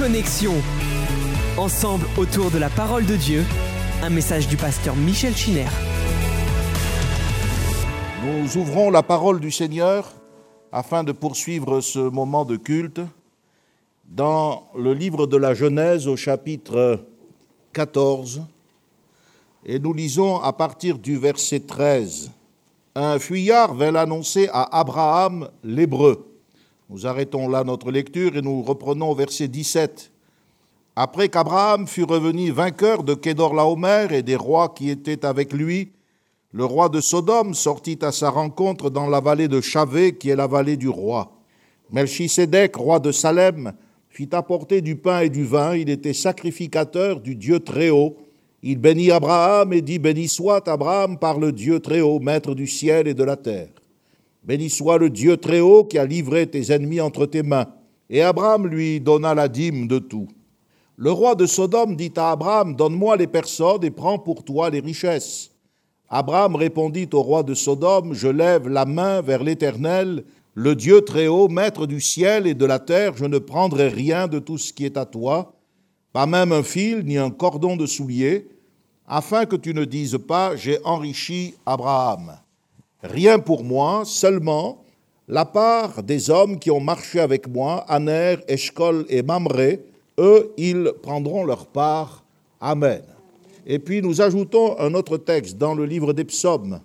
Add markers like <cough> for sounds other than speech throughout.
Connexion. Ensemble autour de la parole de Dieu, un message du pasteur Michel Chiner. Nous ouvrons la parole du Seigneur afin de poursuivre ce moment de culte dans le livre de la Genèse au chapitre 14 et nous lisons à partir du verset 13. Un fuyard vint l'annoncer à Abraham l'Hébreu. Nous arrêtons là notre lecture et nous reprenons au verset 17. Après qu'Abraham fut revenu vainqueur de Kédorlaomer et des rois qui étaient avec lui, le roi de Sodome sortit à sa rencontre dans la vallée de Chavé, qui est la vallée du roi. Melchisédek, roi de Salem, fit apporter du pain et du vin. Il était sacrificateur du Dieu Très-Haut. Il bénit Abraham et dit Béni soit Abraham par le Dieu Très-Haut, maître du ciel et de la terre. Béni soit le Dieu Très-Haut qui a livré tes ennemis entre tes mains. Et Abraham lui donna la dîme de tout. Le roi de Sodome dit à Abraham Donne-moi les personnes et prends pour toi les richesses. Abraham répondit au roi de Sodome Je lève la main vers l'Éternel, le Dieu Très-Haut, maître du ciel et de la terre, je ne prendrai rien de tout ce qui est à toi, pas même un fil ni un cordon de soulier, afin que tu ne dises pas J'ai enrichi Abraham. Rien pour moi, seulement la part des hommes qui ont marché avec moi, Aner, Eshkol et Mamré, eux, ils prendront leur part. Amen. Et puis nous ajoutons un autre texte dans le livre des psaumes.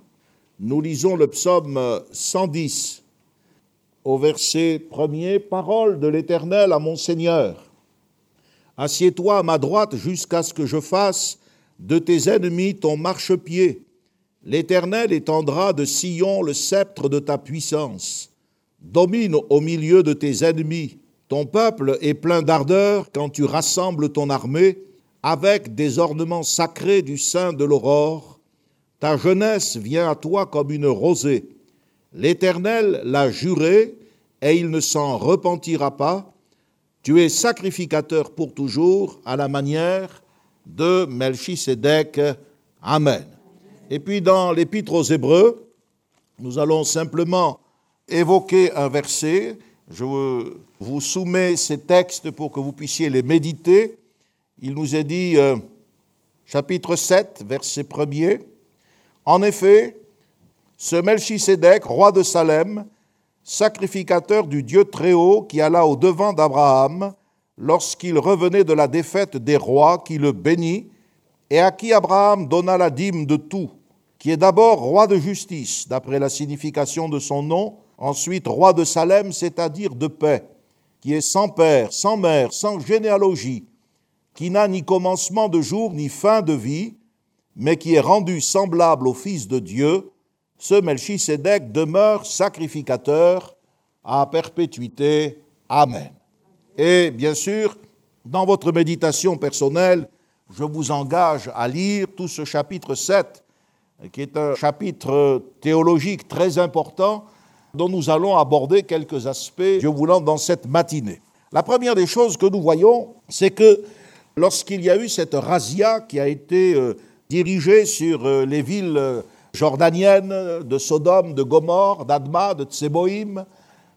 Nous lisons le psaume 110 au verset premier, Parole de l'Éternel à mon Seigneur. Assieds-toi à ma droite jusqu'à ce que je fasse de tes ennemis ton marchepied. L'Éternel étendra de Sion le sceptre de ta puissance. Domine au milieu de tes ennemis. Ton peuple est plein d'ardeur quand tu rassembles ton armée avec des ornements sacrés du sein de l'aurore. Ta jeunesse vient à toi comme une rosée. L'Éternel l'a juré et il ne s'en repentira pas. Tu es sacrificateur pour toujours à la manière de Melchisédek. Amen. Et puis dans l'Épître aux Hébreux, nous allons simplement évoquer un verset. Je vous soumets ces textes pour que vous puissiez les méditer. Il nous est dit, euh, chapitre 7, verset 1er, En effet, ce Melchisédek, roi de Salem, sacrificateur du Dieu Très-Haut, qui alla au devant d'Abraham lorsqu'il revenait de la défaite des rois, qui le bénit, et à qui Abraham donna la dîme de tout, qui est d'abord roi de justice, d'après la signification de son nom, ensuite roi de Salem, c'est-à-dire de paix, qui est sans père, sans mère, sans généalogie, qui n'a ni commencement de jour ni fin de vie, mais qui est rendu semblable au Fils de Dieu, ce Melchisédek demeure sacrificateur à perpétuité. Amen. Et bien sûr, dans votre méditation personnelle, je vous engage à lire tout ce chapitre 7, qui est un chapitre théologique très important, dont nous allons aborder quelques aspects, Dieu voulant, dans cette matinée. La première des choses que nous voyons, c'est que lorsqu'il y a eu cette razzia qui a été euh, dirigée sur euh, les villes euh, jordaniennes de Sodome, de Gomorre, d'Adma, de Tseboïm,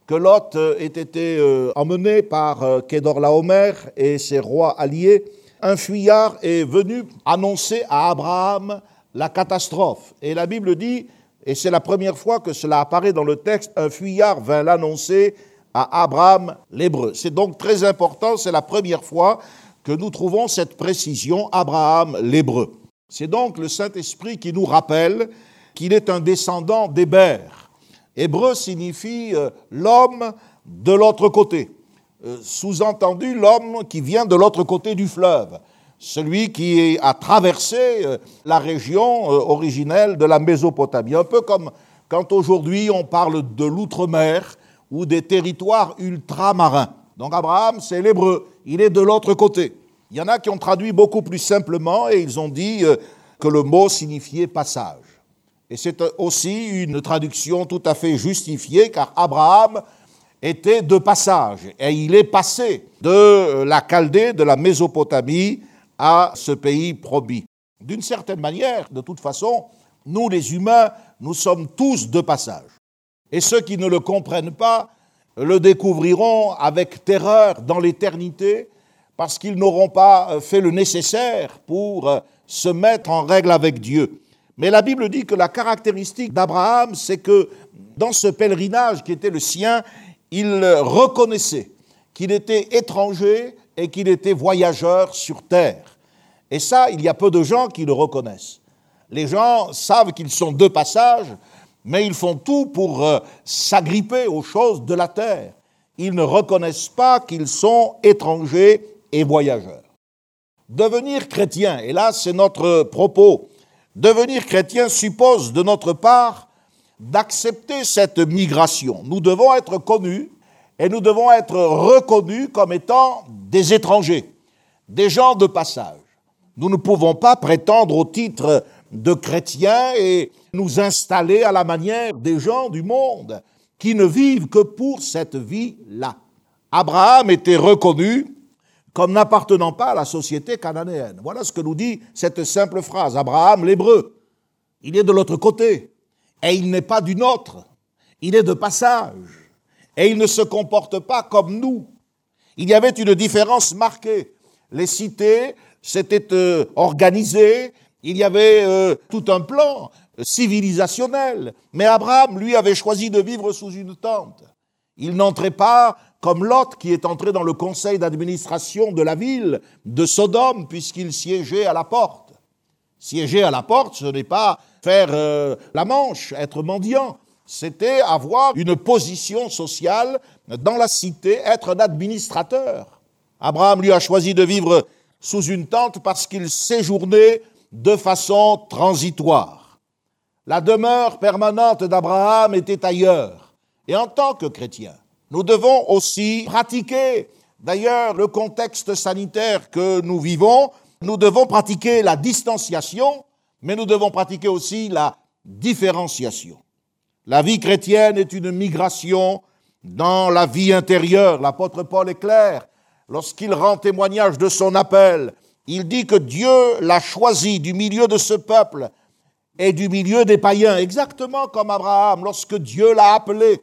que Lot ait été emmené par Kedorlaomer et ses rois alliés, un fuyard est venu annoncer à Abraham la catastrophe. Et la Bible dit, et c'est la première fois que cela apparaît dans le texte, un fuyard vint l'annoncer à Abraham l'Hébreu. C'est donc très important, c'est la première fois que nous trouvons cette précision, Abraham l'Hébreu. C'est donc le Saint-Esprit qui nous rappelle qu'il est un descendant d'Hébert. Hébreu signifie euh, l'homme de l'autre côté. Euh, sous-entendu, l'homme qui vient de l'autre côté du fleuve, celui qui a traversé euh, la région originelle de la Mésopotamie. Un peu comme quand aujourd'hui on parle de l'outre-mer ou des territoires ultramarins. Donc Abraham, c'est l'hébreu, il est de l'autre côté. Il y en a qui ont traduit beaucoup plus simplement et ils ont dit euh, que le mot signifiait passage. Et c'est aussi une traduction tout à fait justifiée car Abraham était de passage et il est passé de la Chaldée, de la Mésopotamie à ce pays promis. D'une certaine manière, de toute façon, nous les humains, nous sommes tous de passage. Et ceux qui ne le comprennent pas le découvriront avec terreur dans l'éternité, parce qu'ils n'auront pas euh, fait le nécessaire pour euh, se mettre en règle avec Dieu. Mais la Bible dit que la caractéristique d'Abraham, c'est que dans ce pèlerinage qui était le sien, il reconnaissait qu'il était étranger et qu'il était voyageur sur terre. Et ça, il y a peu de gens qui le reconnaissent. Les gens savent qu'ils sont de passage, mais ils font tout pour euh, s'agripper aux choses de la terre. Ils ne reconnaissent pas qu'ils sont étrangers et voyageurs. Devenir chrétien, et là c'est notre propos, devenir chrétien suppose de notre part d'accepter cette migration. Nous devons être connus et nous devons être reconnus comme étant des étrangers, des gens de passage. Nous ne pouvons pas prétendre au titre de chrétiens et nous installer à la manière des gens du monde qui ne vivent que pour cette vie-là. Abraham était reconnu comme n'appartenant pas à la société cananéenne. Voilà ce que nous dit cette simple phrase. Abraham, l'hébreu, il est de l'autre côté, et il n'est pas du nôtre, il est de passage, et il ne se comporte pas comme nous. Il y avait une différence marquée. Les cités s'étaient euh, organisées, il y avait euh, tout un plan civilisationnel, mais Abraham, lui, avait choisi de vivre sous une tente. Il n'entrait pas comme Lot qui est entré dans le conseil d'administration de la ville de Sodome puisqu'il siégeait à la porte. Siéger à la porte, ce n'est pas faire euh, la manche, être mendiant. C'était avoir une position sociale dans la cité, être un administrateur. Abraham lui a choisi de vivre sous une tente parce qu'il séjournait de façon transitoire. La demeure permanente d'Abraham était ailleurs. Et en tant que chrétien, nous devons aussi pratiquer, d'ailleurs, le contexte sanitaire que nous vivons, nous devons pratiquer la distanciation, mais nous devons pratiquer aussi la différenciation. La vie chrétienne est une migration dans la vie intérieure. L'apôtre Paul est clair lorsqu'il rend témoignage de son appel. Il dit que Dieu l'a choisi du milieu de ce peuple et du milieu des païens, exactement comme Abraham, lorsque Dieu l'a appelé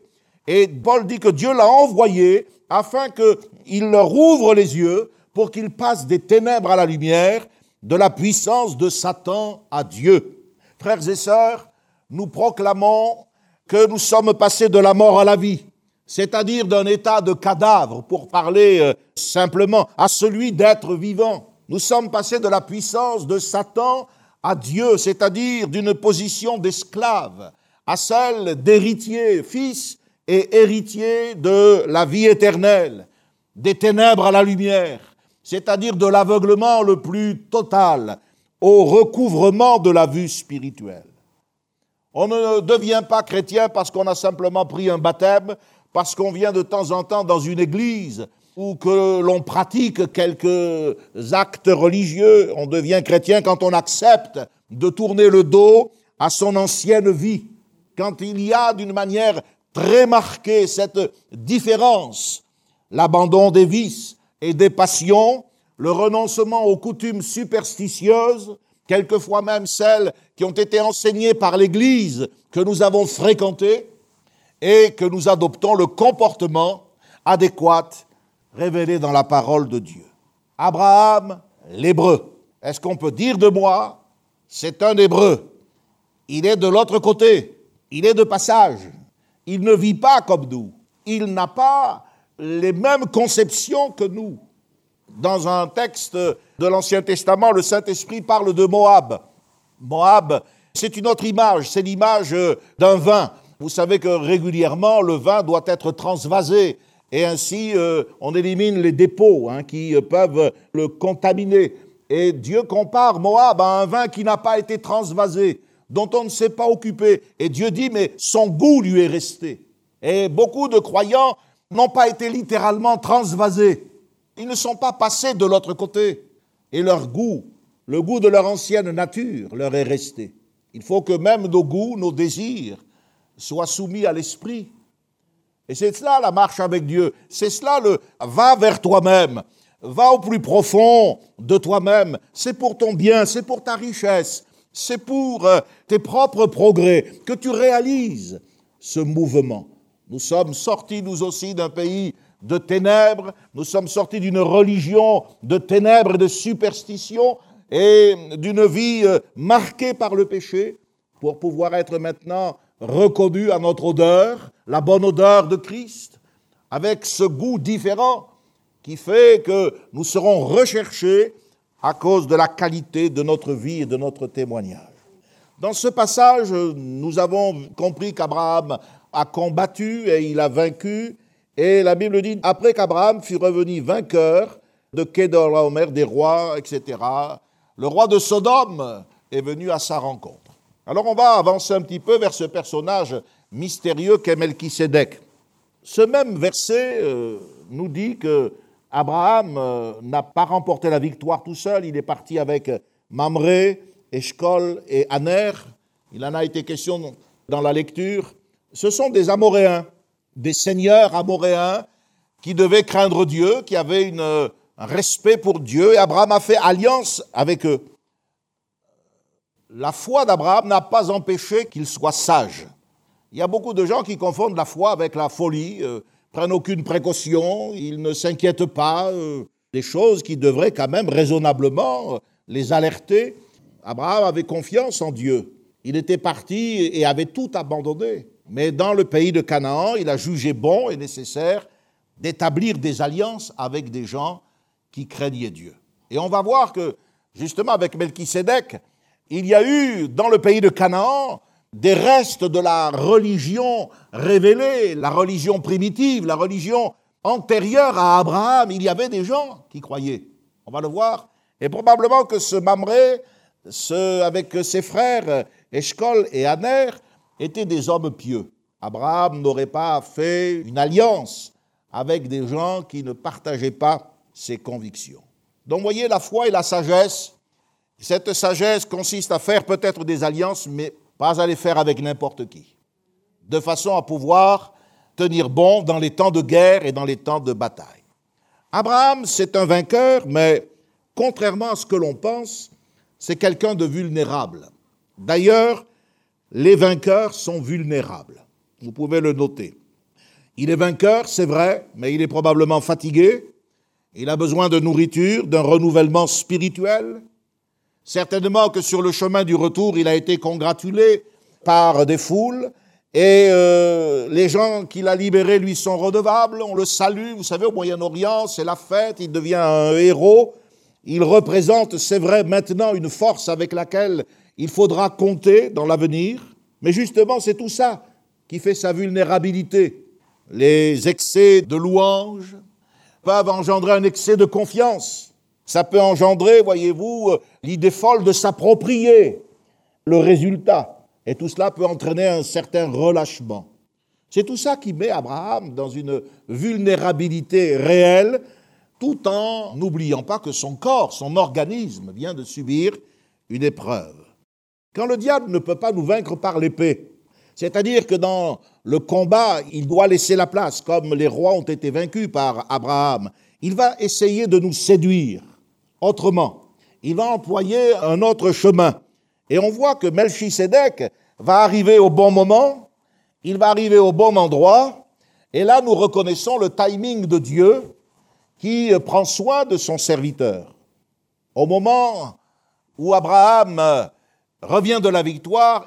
et Paul dit que Dieu l'a envoyé afin qu'il leur ouvre les yeux pour qu'ils passent des ténèbres à la lumière, de la puissance de Satan à Dieu. Frères et sœurs, nous proclamons que nous sommes passés de la mort à la vie, c'est-à-dire d'un état de cadavre, pour parler euh, simplement, à celui d'être vivant. Nous sommes passés de la puissance de Satan à Dieu, c'est-à-dire d'une position d'esclave à celle d'héritier, fils et héritier de la vie éternelle, des ténèbres à la lumière, c'est-à-dire de l'aveuglement le plus total au recouvrement de la vue spirituelle. On ne devient pas chrétien parce qu'on a simplement pris un baptême, parce qu'on vient de temps en temps dans une église ou que l'on pratique quelques actes religieux. On devient chrétien quand on accepte de tourner le dos à son ancienne vie, quand il y a d'une manière très marqué cette différence, l'abandon des vices et des passions, le renoncement aux coutumes superstitieuses, quelquefois même celles qui ont été enseignées par l'Église que nous avons fréquentées, et que nous adoptons le comportement adéquat révélé dans la parole de Dieu. Abraham, l'hébreu. Est-ce qu'on peut dire de moi, c'est un hébreu Il est de l'autre côté, il est de passage. Il ne vit pas comme nous. Il n'a pas les mêmes conceptions que nous. Dans un texte de l'Ancien Testament, le Saint-Esprit parle de Moab. Moab, c'est une autre image, c'est l'image d'un vin. Vous savez que régulièrement, le vin doit être transvasé et ainsi euh, on élimine les dépôts hein, qui peuvent le contaminer. Et Dieu compare Moab à un vin qui n'a pas été transvasé dont on ne s'est pas occupé. Et Dieu dit, mais son goût lui est resté. Et beaucoup de croyants n'ont pas été littéralement transvasés. Ils ne sont pas passés de l'autre côté. Et leur goût, le goût de leur ancienne nature leur est resté. Il faut que même nos goûts, nos désirs soient soumis à l'esprit. Et c'est cela la marche avec Dieu. C'est cela le va vers toi-même. Va au plus profond de toi-même. C'est pour ton bien, c'est pour ta richesse, c'est pour euh, tes propres progrès que tu réalises ce mouvement. Nous sommes sortis, nous aussi, d'un pays de ténèbres, nous sommes sortis d'une religion de ténèbres et de superstition et d'une vie euh, marquée par le péché pour pouvoir être maintenant reconnus à notre odeur, la bonne odeur de Christ, avec ce goût différent qui fait que nous serons recherchés à cause de la qualité de notre vie et de notre témoignage. Dans ce passage, nous avons compris qu'Abraham a combattu et il a vaincu. Et la Bible dit, après qu'Abraham fut revenu vainqueur de Kedorlaomer, des rois, etc., le roi de Sodome est venu à sa rencontre. Alors on va avancer un petit peu vers ce personnage mystérieux qu'est Melchisédek. Ce même verset euh, nous dit que Abraham euh, n'a pas remporté la victoire tout seul, il est parti avec Mamré, Eshkol et Aner. Il en a été question dans la lecture. Ce sont des Amoréens, des seigneurs amoréens qui devaient craindre Dieu, qui avaient un respect pour Dieu, et Abraham a fait alliance avec eux. La foi d'Abraham n'a pas empêché qu'il soit sage. Il y a beaucoup de gens qui confondent la foi avec la folie, euh, prennent aucune précaution, ils ne s'inquiètent pas euh, des choses qui devraient quand même raisonnablement les alerter. Abraham avait confiance en Dieu. Il était parti et avait tout abandonné. Mais dans le pays de Canaan, il a jugé bon et nécessaire d'établir des alliances avec des gens qui craignaient Dieu. Et on va voir que, justement, avec Melchisédek, il y a eu dans le pays de Canaan des restes de la religion révélée, la religion primitive, la religion antérieure à Abraham. Il y avait des gens qui croyaient. On va le voir. Et probablement que ce Mamré avec ses frères Eshkol et Aner, étaient des hommes pieux. Abraham n'aurait pas fait une alliance avec des gens qui ne partageaient pas ses convictions. Donc, voyez, la foi et la sagesse, cette sagesse consiste à faire peut-être des alliances, mais pas à les faire avec n'importe qui, de façon à pouvoir tenir bon dans les temps de guerre et dans les temps de bataille. Abraham, c'est un vainqueur, mais contrairement à ce que l'on pense, c'est quelqu'un de vulnérable. D'ailleurs, les vainqueurs sont vulnérables. Vous pouvez le noter. Il est vainqueur, c'est vrai, mais il est probablement fatigué. Il a besoin de nourriture, d'un renouvellement spirituel. Certainement que sur le chemin du retour, il a été congratulé par des foules et euh, les gens qu'il a libérés lui sont redevables. On le salue. Vous savez, au Moyen-Orient, c'est la fête. Il devient un héros. Il représente, c'est vrai, maintenant une force avec laquelle il faudra compter dans l'avenir, mais justement c'est tout ça qui fait sa vulnérabilité. Les excès de louange peuvent engendrer un excès de confiance. Ça peut engendrer, voyez-vous, l'idée folle de s'approprier le résultat. Et tout cela peut entraîner un certain relâchement. C'est tout ça qui met Abraham dans une vulnérabilité réelle tout en n'oubliant pas que son corps, son organisme vient de subir une épreuve. Quand le diable ne peut pas nous vaincre par l'épée, c'est-à-dire que dans le combat, il doit laisser la place, comme les rois ont été vaincus par Abraham, il va essayer de nous séduire autrement. Il va employer un autre chemin. Et on voit que Melchisedec va arriver au bon moment, il va arriver au bon endroit, et là nous reconnaissons le timing de Dieu qui prend soin de son serviteur. Au moment où Abraham revient de la victoire,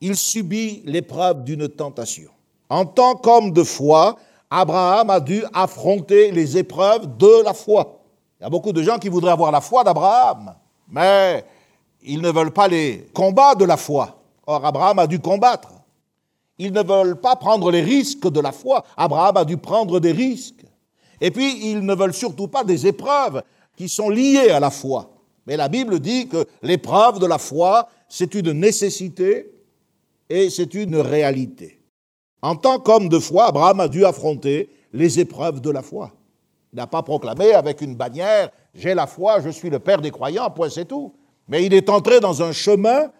il subit l'épreuve d'une tentation. En tant qu'homme de foi, Abraham a dû affronter les épreuves de la foi. Il y a beaucoup de gens qui voudraient avoir la foi d'Abraham, mais ils ne veulent pas les combats de la foi. Or, Abraham a dû combattre. Ils ne veulent pas prendre les risques de la foi. Abraham a dû prendre des risques. Et puis, ils ne veulent surtout pas des épreuves qui sont liées à la foi. Mais la Bible dit que l'épreuve de la foi, c'est une nécessité et c'est une réalité. En tant qu'homme de foi, Abraham a dû affronter les épreuves de la foi. Il n'a pas proclamé avec une bannière J'ai la foi, je suis le père des croyants, point c'est tout. Mais il est entré dans un chemin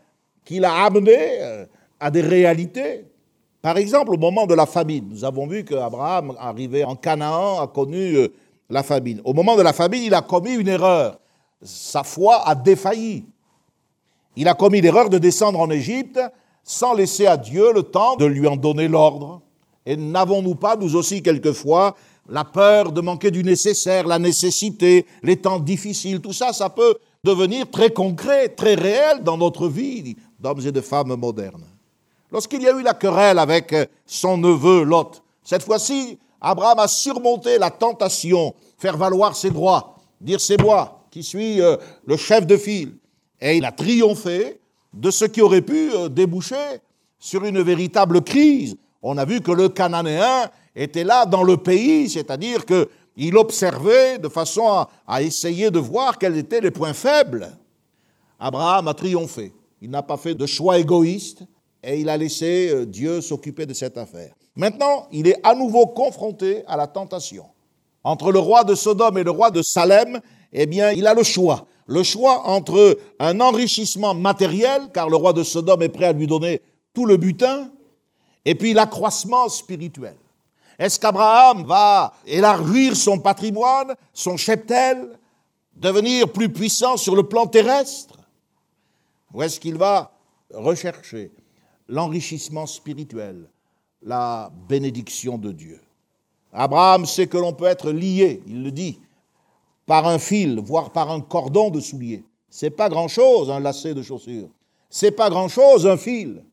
qui l'a amené euh, à des réalités par exemple, au moment de la famine, nous avons vu qu'Abraham, arrivé en Canaan, a connu euh, la famine. Au moment de la famine, il a commis une erreur. Sa foi a défailli. Il a commis l'erreur de descendre en Égypte sans laisser à Dieu le temps de lui en donner l'ordre. Et n'avons-nous pas, nous aussi, quelquefois, la peur de manquer du nécessaire, la nécessité, les temps difficiles, tout ça, ça peut devenir très concret, très réel dans notre vie d'hommes et de femmes modernes. Lorsqu'il y a eu la querelle avec son neveu Lot, cette fois-ci, Abraham a surmonté la tentation, faire valoir ses droits, dire c'est moi qui suis euh, le chef de file. Et il a triomphé de ce qui aurait pu euh, déboucher sur une véritable crise. On a vu que le Cananéen était là dans le pays, c'est-à-dire qu'il observait de façon à, essayer de voir quels étaient les points faibles. Abraham a triomphé. Il n'a pas fait de choix égoïste et il a laissé euh, Dieu s'occuper de cette affaire. Maintenant, il est à nouveau confronté à la tentation. Entre le roi de Sodome et le roi de Salem, eh bien, il a le choix. Le choix entre un enrichissement matériel, car le roi de Sodome est prêt à lui donner tout le butin, et puis l'accroissement spirituel. Est-ce qu'Abraham va élargir son patrimoine, son cheptel, devenir plus puissant sur le plan terrestre Ou est-ce qu'il va rechercher l'enrichissement spirituel, la bénédiction de Dieu? Abraham sait que l'on peut être lié, il le dit, par un fil, voire par un cordon de soulier. C'est pas grand-chose un lacet de chaussures. C'est pas grand-chose un fil.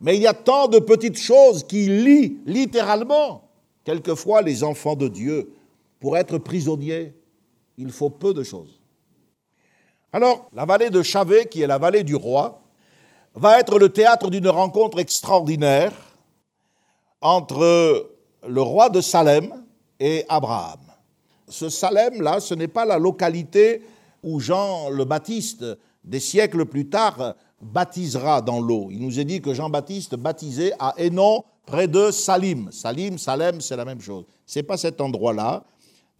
Mais il y a tant de petites choses qui lient littéralement quelquefois les enfants de Dieu. Pour être prisonnier, il faut peu de choses. Alors, la vallée de Chavé, qui est la vallée du roi, va être le théâtre d'une rencontre extraordinaire entre le roi de Salem et Abraham. Ce Salem-là, ce n'est pas la localité où Jean le Baptiste, des siècles plus tard, baptisera dans l'eau. Il nous est dit que Jean-Baptiste baptisait à Hénon, près de Salim. Salim, Salem, c'est la même chose. Ce n'est pas cet endroit-là.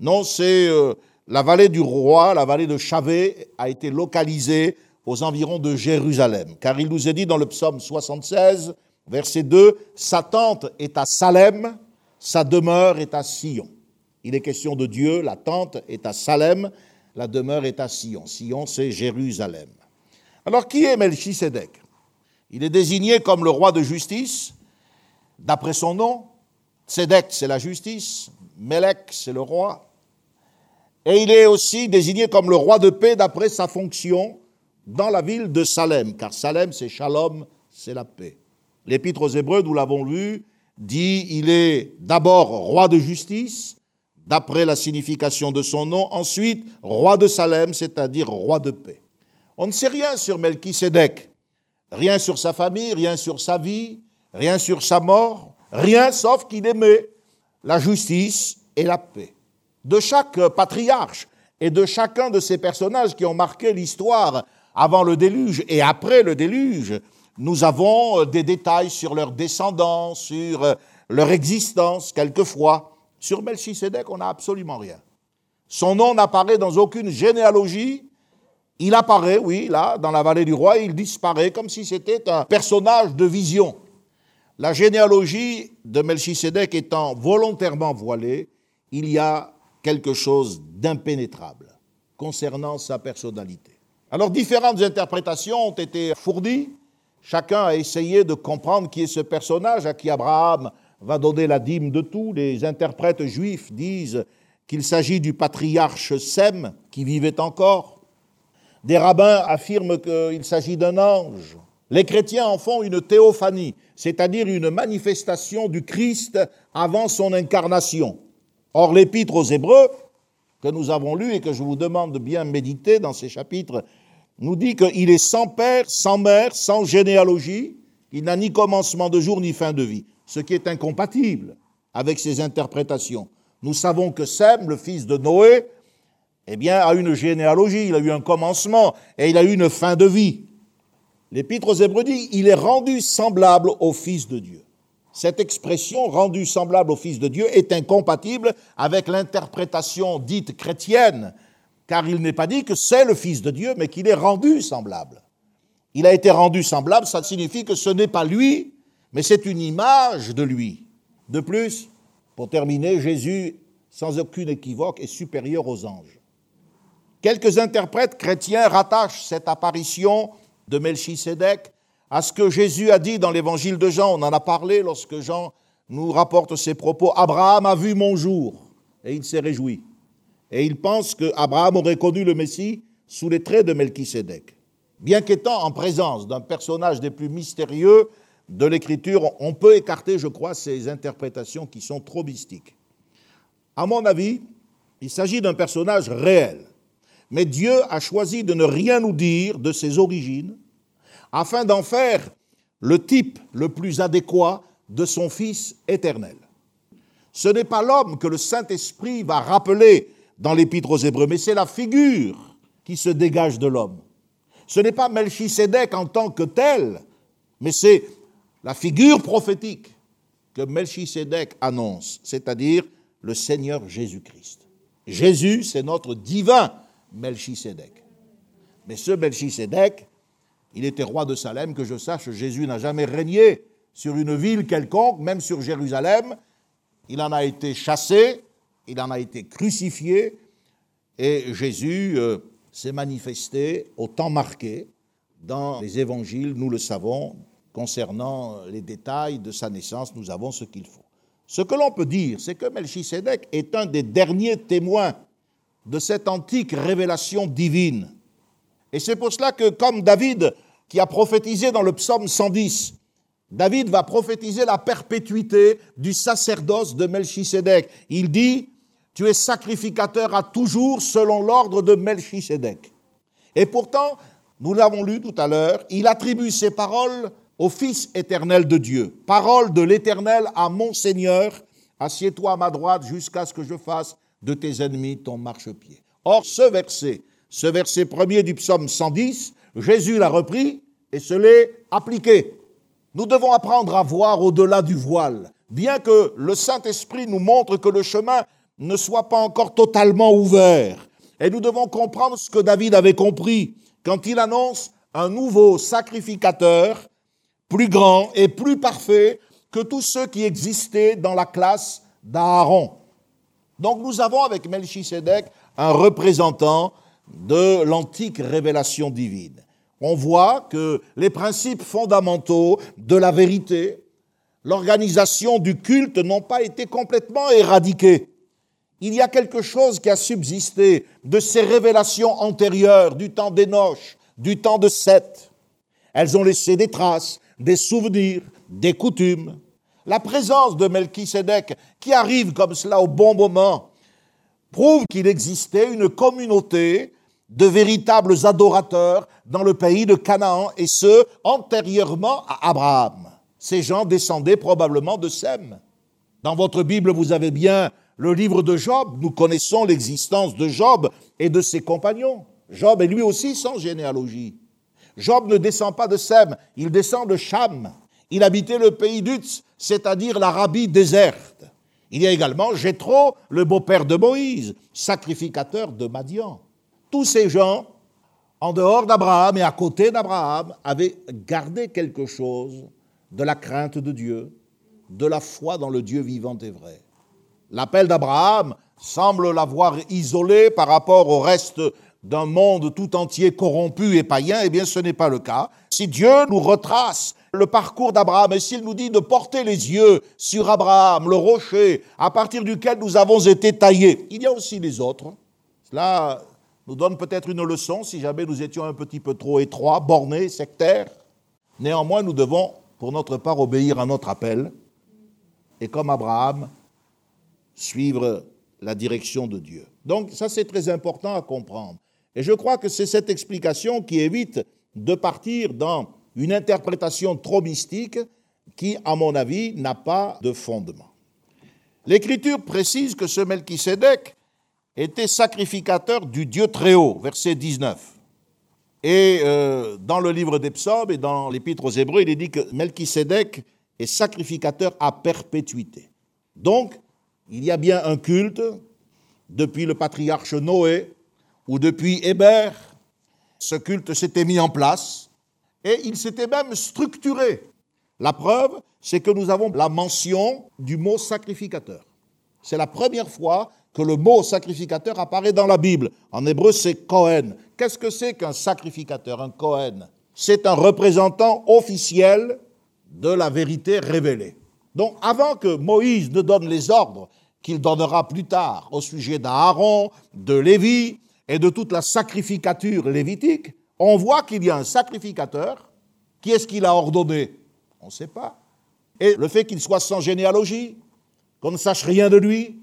Non, c'est euh, la vallée du roi, la vallée de Chavé, a été localisée aux environs de Jérusalem. Car il nous est dit dans le psaume 76, verset 2, Sa tente est à Salem, sa demeure est à Sion. Il est question de Dieu, la tente est à Salem, la demeure est à Sion. Sion, c'est Jérusalem. Alors, qui est Melchisedec? Il est désigné comme le roi de justice, d'après son nom. Sédek, c'est la justice. Melech, c'est le roi. Et il est aussi désigné comme le roi de paix d'après sa fonction dans la ville de Salem, car Salem, c'est Shalom, c'est la paix. L'Épître aux Hébreux, nous l'avons lu, dit il est d'abord roi de justice, d'après la signification de son nom, ensuite roi de Salem, c'est-à-dire roi de paix. On ne sait rien sur Melchisédek, rien sur sa famille, rien sur sa vie, rien sur sa mort, rien sauf qu'il aimait la justice et la paix. De chaque patriarche et de chacun de ces personnages qui ont marqué l'histoire avant le déluge et après le déluge, nous avons des détails sur leur descendants, sur leur existence quelquefois. Sur Melchisedec, on n'a absolument rien. Son nom n'apparaît dans aucune généalogie. Il apparaît, oui, là, dans la vallée du roi, il disparaît comme si c'était un personnage de vision. La généalogie de Melchisedec étant volontairement voilée, il y a quelque chose d'impénétrable concernant sa personnalité. Alors différentes interprétations ont été fournies. Chacun a essayé de comprendre qui est ce personnage à qui Abraham va donner la dîme de tout. Les interprètes juifs disent qu'il s'agit du patriarche Sem qui vivait encore. Des rabbins affirment qu'il s'agit d'un ange. Les chrétiens en font une théophanie, c'est-à-dire une manifestation du Christ avant son incarnation. Or, l'épître aux Hébreux, que nous avons lu et que je vous demande de bien méditer dans ces chapitres, nous dit qu'il est sans père, sans mère, sans généalogie, il n'a ni commencement de jour ni fin de vie ce qui est incompatible avec ces interprétations. Nous savons que Sem, le fils de Noé, eh bien, a une généalogie, il a eu un commencement et il a eu une fin de vie. L'Épître aux Hébreux dit il est rendu semblable au Fils de Dieu. Cette expression rendu semblable au Fils de Dieu est incompatible avec l'interprétation dite chrétienne, car il n'est pas dit que c'est le Fils de Dieu, mais qu'il est rendu semblable. Il a été rendu semblable, ça signifie que ce n'est pas lui, mais c'est une image de lui. De plus, pour terminer, Jésus, sans aucune équivoque, est supérieur aux anges. Quelques interprètes chrétiens rattachent cette apparition de Melchisédek à ce que Jésus a dit dans l'évangile de Jean. On en a parlé lorsque Jean nous rapporte ses propos. Abraham a vu mon jour. et il s'est réjoui. Et il pense qu'Abraham aurait connu le Messie sous les traits de Melchisédek. Bien qu'étant en présence d'un personnage des plus mystérieux de l'Écriture, on peut écarter, je crois, ces interprétations qui sont trop mystiques. À mon avis, il s'agit d'un personnage réel, mais Dieu a choisi de ne rien nous dire de ses origines afin d'en faire le type le plus adéquat de son Fils éternel. Ce n'est pas l'homme que le Saint-Esprit va rappeler dans l'Épître aux Hébreux, mais c'est la figure qui se dégage de l'homme. Ce n'est pas Melchisédek en tant que tel, mais c'est la figure prophétique que Melchisédek annonce, c'est-à-dire le Seigneur Jésus-Christ. Jésus, c'est notre divin Melchisédek. Mais ce Melchisédek, il était roi de Salem, que je sache, Jésus n'a jamais régné sur une ville quelconque, même sur Jérusalem. Il en a été chassé, il en a été crucifié, et Jésus euh, s'est manifesté au temps marqué dans les évangiles, nous le savons, concernant les détails de sa naissance, nous avons ce qu'il faut. Ce que l'on peut dire, c'est que Melchisédek est un des derniers témoins de cette antique révélation divine. Et c'est pour cela que, comme David, qui a prophétisé dans le psaume 110, David va prophétiser la perpétuité du sacerdoce de Melchisédek. Il dit, tu es sacrificateur à toujours selon l'ordre de Melchisédek. Et pourtant, nous l'avons lu tout à l'heure, il attribue ces paroles au Fils éternel de Dieu. Parole de l'Éternel à mon Seigneur, assieds-toi à ma droite jusqu'à ce que je fasse de tes ennemis ton marchepied. Or, ce verset, ce verset premier du psaume 110, Jésus l'a repris et se l'est appliqué. Nous devons apprendre à voir au-delà du voile, bien que le Saint-Esprit nous montre que le chemin ne soit pas encore totalement ouvert. Et nous devons comprendre ce que David avait compris quand il annonce un nouveau sacrificateur plus grand et plus parfait que tous ceux qui existaient dans la classe d'Aaron. Donc nous avons avec Melchisedec un représentant de l'antique révélation divine. On voit que les principes fondamentaux de la vérité, l'organisation du culte n'ont pas été complètement éradiqués. Il y a quelque chose qui a subsisté de ces révélations antérieures du temps d'Énoch, du temps de Seth. Elles ont laissé des traces, des souvenirs, des coutumes. La présence de Melchisédek, qui arrive comme cela au bon moment, prouve qu'il existait une communauté de véritables adorateurs dans le pays de Canaan, et ce, antérieurement à Abraham. Ces gens descendaient probablement de Sem. Dans votre Bible, vous avez bien le livre de Job. Nous connaissons l'existence de Job et de ses compagnons. Job est lui aussi sans généalogie. Job ne descend pas de Sem, il descend de Cham. Il habitait le pays d'Utz, c'est-à-dire l'Arabie déserte. Il y a également Jéthro, le beau-père de Moïse, sacrificateur de Madian. Tous ces gens, en dehors d'Abraham et à côté d'Abraham, avaient gardé quelque chose de la crainte de Dieu, de la foi dans le Dieu vivant et vrai. L'appel d'Abraham semble l'avoir isolé par rapport au reste d'un monde tout entier corrompu et païen, eh bien ce n'est pas le cas. Si Dieu nous retrace le parcours d'Abraham et s'il nous dit de porter les yeux sur Abraham, le rocher à partir duquel nous avons été taillés, il y a aussi les autres. Cela nous donne peut-être une leçon si jamais nous étions un petit peu trop étroits, bornés, sectaires. Néanmoins, nous devons, pour notre part, obéir à notre appel et comme Abraham, suivre la direction de Dieu. Donc ça, c'est très important à comprendre. Et je crois que c'est cette explication qui évite de partir dans une interprétation trop mystique qui, à mon avis, n'a pas de fondement. L'Écriture précise que ce Melchisédek était sacrificateur du Dieu très haut, verset 19. Et euh, dans le livre des psaumes et dans l'épître aux Hébreux, il est dit que Melchisédek est sacrificateur à perpétuité. Donc, il y a bien un culte depuis le patriarche Noé ou depuis Hébert, ce culte s'était mis en place et il s'était même structuré. La preuve, c'est que nous avons la mention du mot sacrificateur. C'est la première fois que le mot sacrificateur apparaît dans la Bible. En hébreu, c'est Cohen. Qu'est-ce que c'est qu'un sacrificateur, un Cohen C'est un représentant officiel de la vérité révélée. Donc avant que Moïse ne donne les ordres qu'il donnera plus tard au sujet d'Aaron, de Lévi et de toute la sacrificature lévitique, on voit qu'il y a un sacrificateur. Qui est-ce qu'il a ordonné? On ne sait pas. Et le fait qu'il soit sans généalogie, qu'on ne sache rien de lui,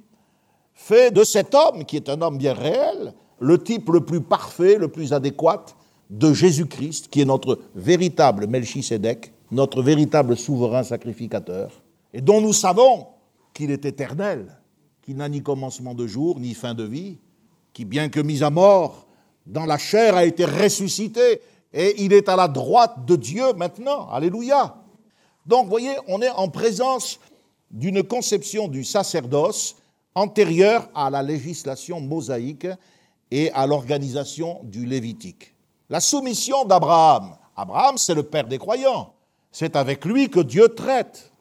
fait de cet homme, qui est un homme bien réel, le type le plus parfait, le plus adéquat de Jésus-Christ, qui est notre véritable Melchisédek, notre véritable souverain sacrificateur, et dont nous savons qu'il est éternel, qu'il n'a ni commencement de jour, ni fin de vie, qui, bien que mis à mort, dans la chair a été ressuscité, et il est à la droite de Dieu maintenant. Alléluia. Donc, voyez, on est en présence d'une conception du sacerdoce antérieure à la législation mosaïque et à l'organisation du Lévitique. La soumission d'Abraham. Abraham, c'est le père des croyants. C'est avec lui que Dieu traite.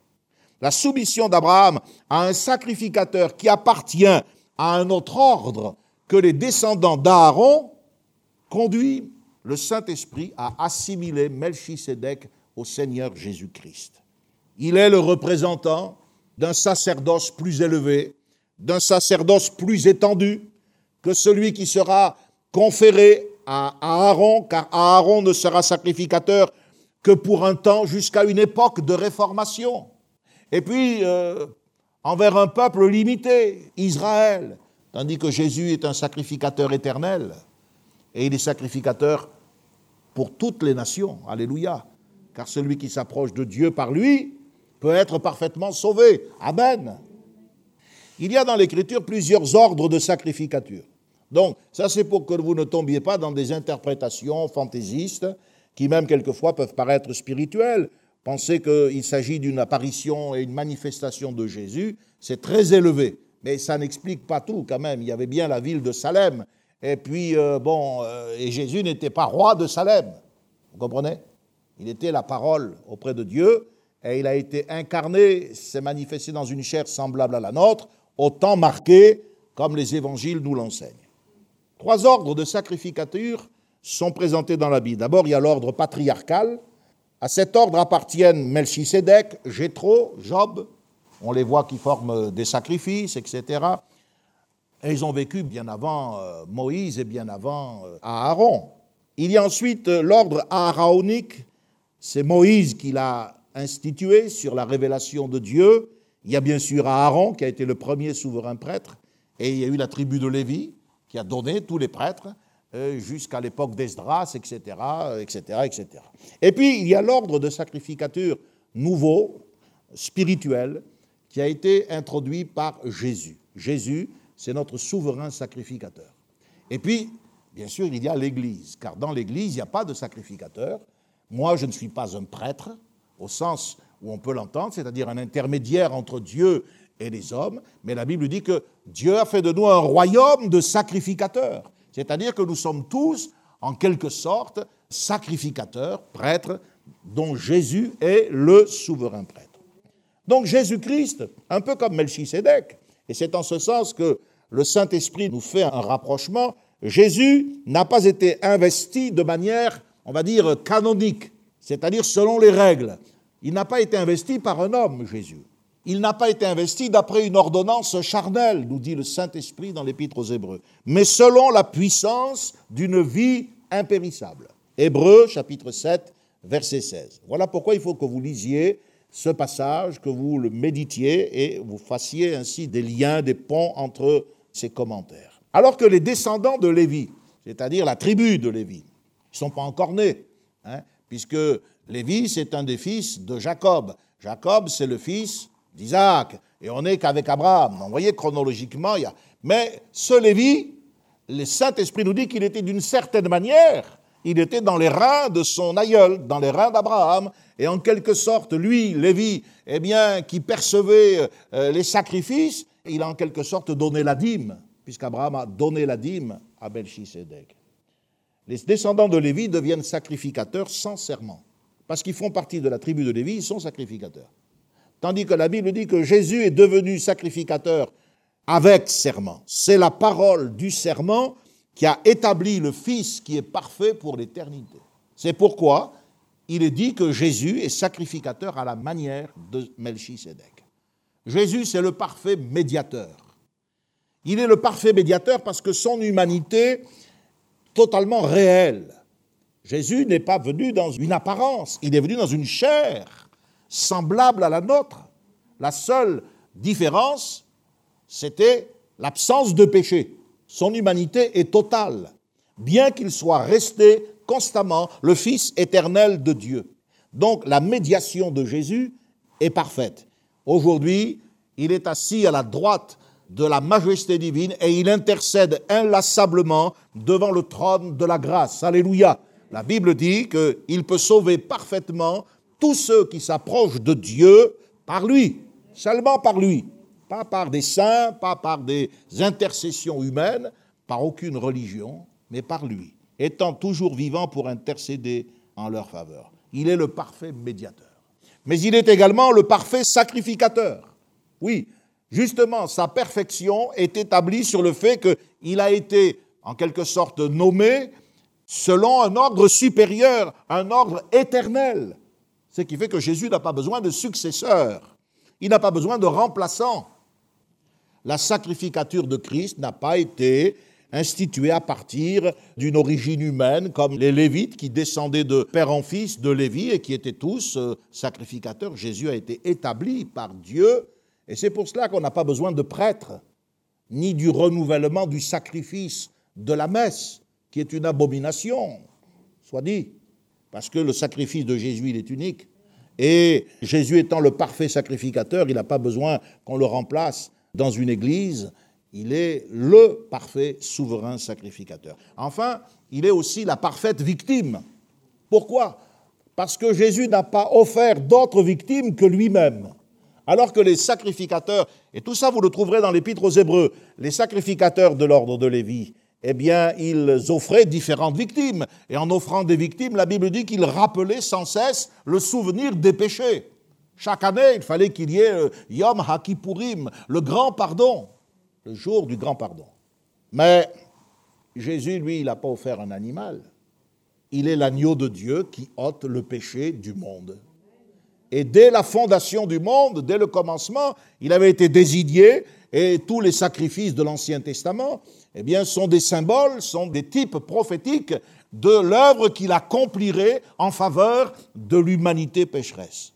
La soumission d'Abraham à un sacrificateur qui appartient à un autre ordre que les descendants d'Aaron conduit le Saint-Esprit à assimiler Melchisédek au Seigneur Jésus-Christ. Il est le représentant d'un sacerdoce plus élevé, d'un sacerdoce plus étendu que celui qui sera conféré à Aaron, car Aaron ne sera sacrificateur que pour un temps jusqu'à une époque de réformation. Et puis, euh, envers un peuple limité, Israël, tandis que Jésus est un sacrificateur éternel, et il est sacrificateur pour toutes les nations. Alléluia. Car celui qui s'approche de Dieu par lui peut être parfaitement sauvé. Amen. Il y a dans l'Écriture plusieurs ordres de sacrificature. Donc, ça c'est pour que vous ne tombiez pas dans des interprétations fantaisistes qui même quelquefois peuvent paraître spirituelles. Pensez qu'il s'agit d'une apparition et une manifestation de Jésus, c'est très élevé. Mais ça n'explique pas tout quand même. Il y avait bien la ville de Salem. Et puis, euh, bon, euh, et Jésus n'était pas roi de Salem. Vous comprenez? Il était la parole auprès de Dieu et il a été incarné, s'est manifesté dans une chair semblable à la nôtre, au temps marqué comme les évangiles nous l'enseignent. Trois ordres de sacrificature sont présentés dans la Bible. D'abord, il y a l'ordre patriarcal. À cet ordre appartiennent Melchisédek, Jéthro, Job. On les voit qui forment des sacrifices, etc. Et ils ont vécu bien avant euh, Moïse et bien avant euh, Aaron. Il y a ensuite euh, l'ordre aaronique. C'est Moïse qui l'a institué sur la révélation de Dieu. Il y a bien sûr Aaron qui a été le premier souverain prêtre. Et il y a eu la tribu de Lévi qui a donné tous les prêtres euh, jusqu'à l'époque d'Esdras, etc., etc., etc. Et puis, il y a l'ordre de sacrificature nouveau, spirituel, qui a été introduit par Jésus. Jésus, c'est notre souverain sacrificateur. Et puis, bien sûr, il y a l'Église, car dans l'Église, il n'y a pas de sacrificateur. Moi, je ne suis pas un prêtre, au sens où on peut l'entendre, c'est-à-dire un intermédiaire entre Dieu et les hommes, mais la Bible dit que Dieu a fait de nous un royaume de sacrificateurs, c'est-à-dire que nous sommes tous, en quelque sorte, sacrificateurs, prêtres, dont Jésus est le souverain prêtre. Donc Jésus-Christ, un peu comme Melchisédek, et c'est en ce sens que le Saint-Esprit nous fait un rapprochement, Jésus n'a pas été investi de manière, on va dire, canonique, c'est-à-dire selon les règles. Il n'a pas été investi par un homme, Jésus. Il n'a pas été investi d'après une ordonnance charnelle, nous dit le Saint-Esprit dans l'Épître aux Hébreux, mais selon la puissance d'une vie impérissable. Hébreux chapitre 7, verset 16. Voilà pourquoi il faut que vous lisiez ce passage, que vous le méditiez et vous fassiez ainsi des liens, des ponts entre ces commentaires. Alors que les descendants de Lévi, c'est-à-dire la tribu de Lévi, ne sont pas encore nés, hein, puisque Lévi, c'est un des fils de Jacob. Jacob, c'est le fils d'Isaac, et on n'est qu'avec Abraham. vous voyez, chronologiquement. Mais ce Lévi, le Saint-Esprit nous dit qu'il était d'une certaine manière, il était dans les reins de son aïeul, dans les reins d'Abraham, et en quelque sorte, lui, Lévi, eh bien, qui percevait euh, les sacrifices, il a en quelque sorte donné la dîme, puisqu'Abraham a donné la dîme à Belchisédek. Les descendants de Lévi deviennent sacrificateurs sans serment, parce qu'ils font partie de la tribu de Lévi, ils sont sacrificateurs. Tandis que la Bible dit que Jésus est devenu sacrificateur avec serment. C'est la parole du serment qui a établi le Fils qui est parfait pour l'éternité. C'est pourquoi il est dit que Jésus est sacrificateur à la manière de Melchisédek. Jésus, c'est le parfait médiateur. Il est le parfait médiateur parce que son humanité totalement réelle. Jésus n'est pas venu dans une apparence, il est venu dans une chair semblable à la nôtre. La seule différence, c'était l'absence de péché. Son humanité est totale, bien qu'il soit resté constamment le Fils éternel de Dieu. Donc la médiation de Jésus est parfaite. Aujourd'hui, il est assis à la droite de la majesté divine et il intercède inlassablement devant le trône de la grâce. Alléluia. La Bible dit qu'il peut sauver parfaitement tous ceux qui s'approchent de Dieu par lui, seulement par lui, pas par des saints, pas par des intercessions humaines, par aucune religion, mais par lui, étant toujours vivant pour intercéder en leur faveur. Il est le parfait médiateur. Mais il est également le parfait sacrificateur. Oui, justement, sa perfection est établie sur le fait qu'il a été, en quelque sorte, nommé selon un ordre supérieur, un ordre éternel. Ce qui fait que Jésus n'a pas besoin de successeur, il n'a pas besoin de remplaçant. La sacrificature de Christ n'a pas été instituée à partir d'une origine humaine, comme les Lévites qui descendaient de père en fils de Lévi et qui étaient tous euh, sacrificateurs. Jésus a été établi par Dieu et c'est pour cela qu'on n'a pas besoin de prêtres, ni du renouvellement du sacrifice de la messe, qui est une abomination, soit dit, parce que le sacrifice de Jésus, il est unique. Et Jésus étant le parfait sacrificateur, il n'a pas besoin qu'on le remplace dans une église, il est le parfait souverain sacrificateur. Enfin, il est aussi la parfaite victime. Pourquoi? Parce que Jésus n'a pas offert d'autres victimes que lui-même. Alors que les sacrificateurs, et tout ça vous le trouverez dans l'Épître aux Hébreux, les sacrificateurs de l'ordre de Lévi, eh bien, ils offraient différentes victimes. Et en offrant des victimes, la Bible dit qu'ils rappelaient sans cesse le souvenir des péchés. Chaque année, il fallait qu'il y ait euh, Yom HaKippurim, le grand pardon, le jour du grand pardon. Mais Jésus, lui, il n'a pas offert un animal. Il est l'agneau de Dieu qui ôte le péché du monde. Et dès la fondation du monde, dès le commencement, il avait été désigné et tous les sacrifices de l'Ancien Testament, eh bien, sont des symboles, sont des types prophétiques de l'œuvre qu'il accomplirait en faveur de l'humanité pécheresse.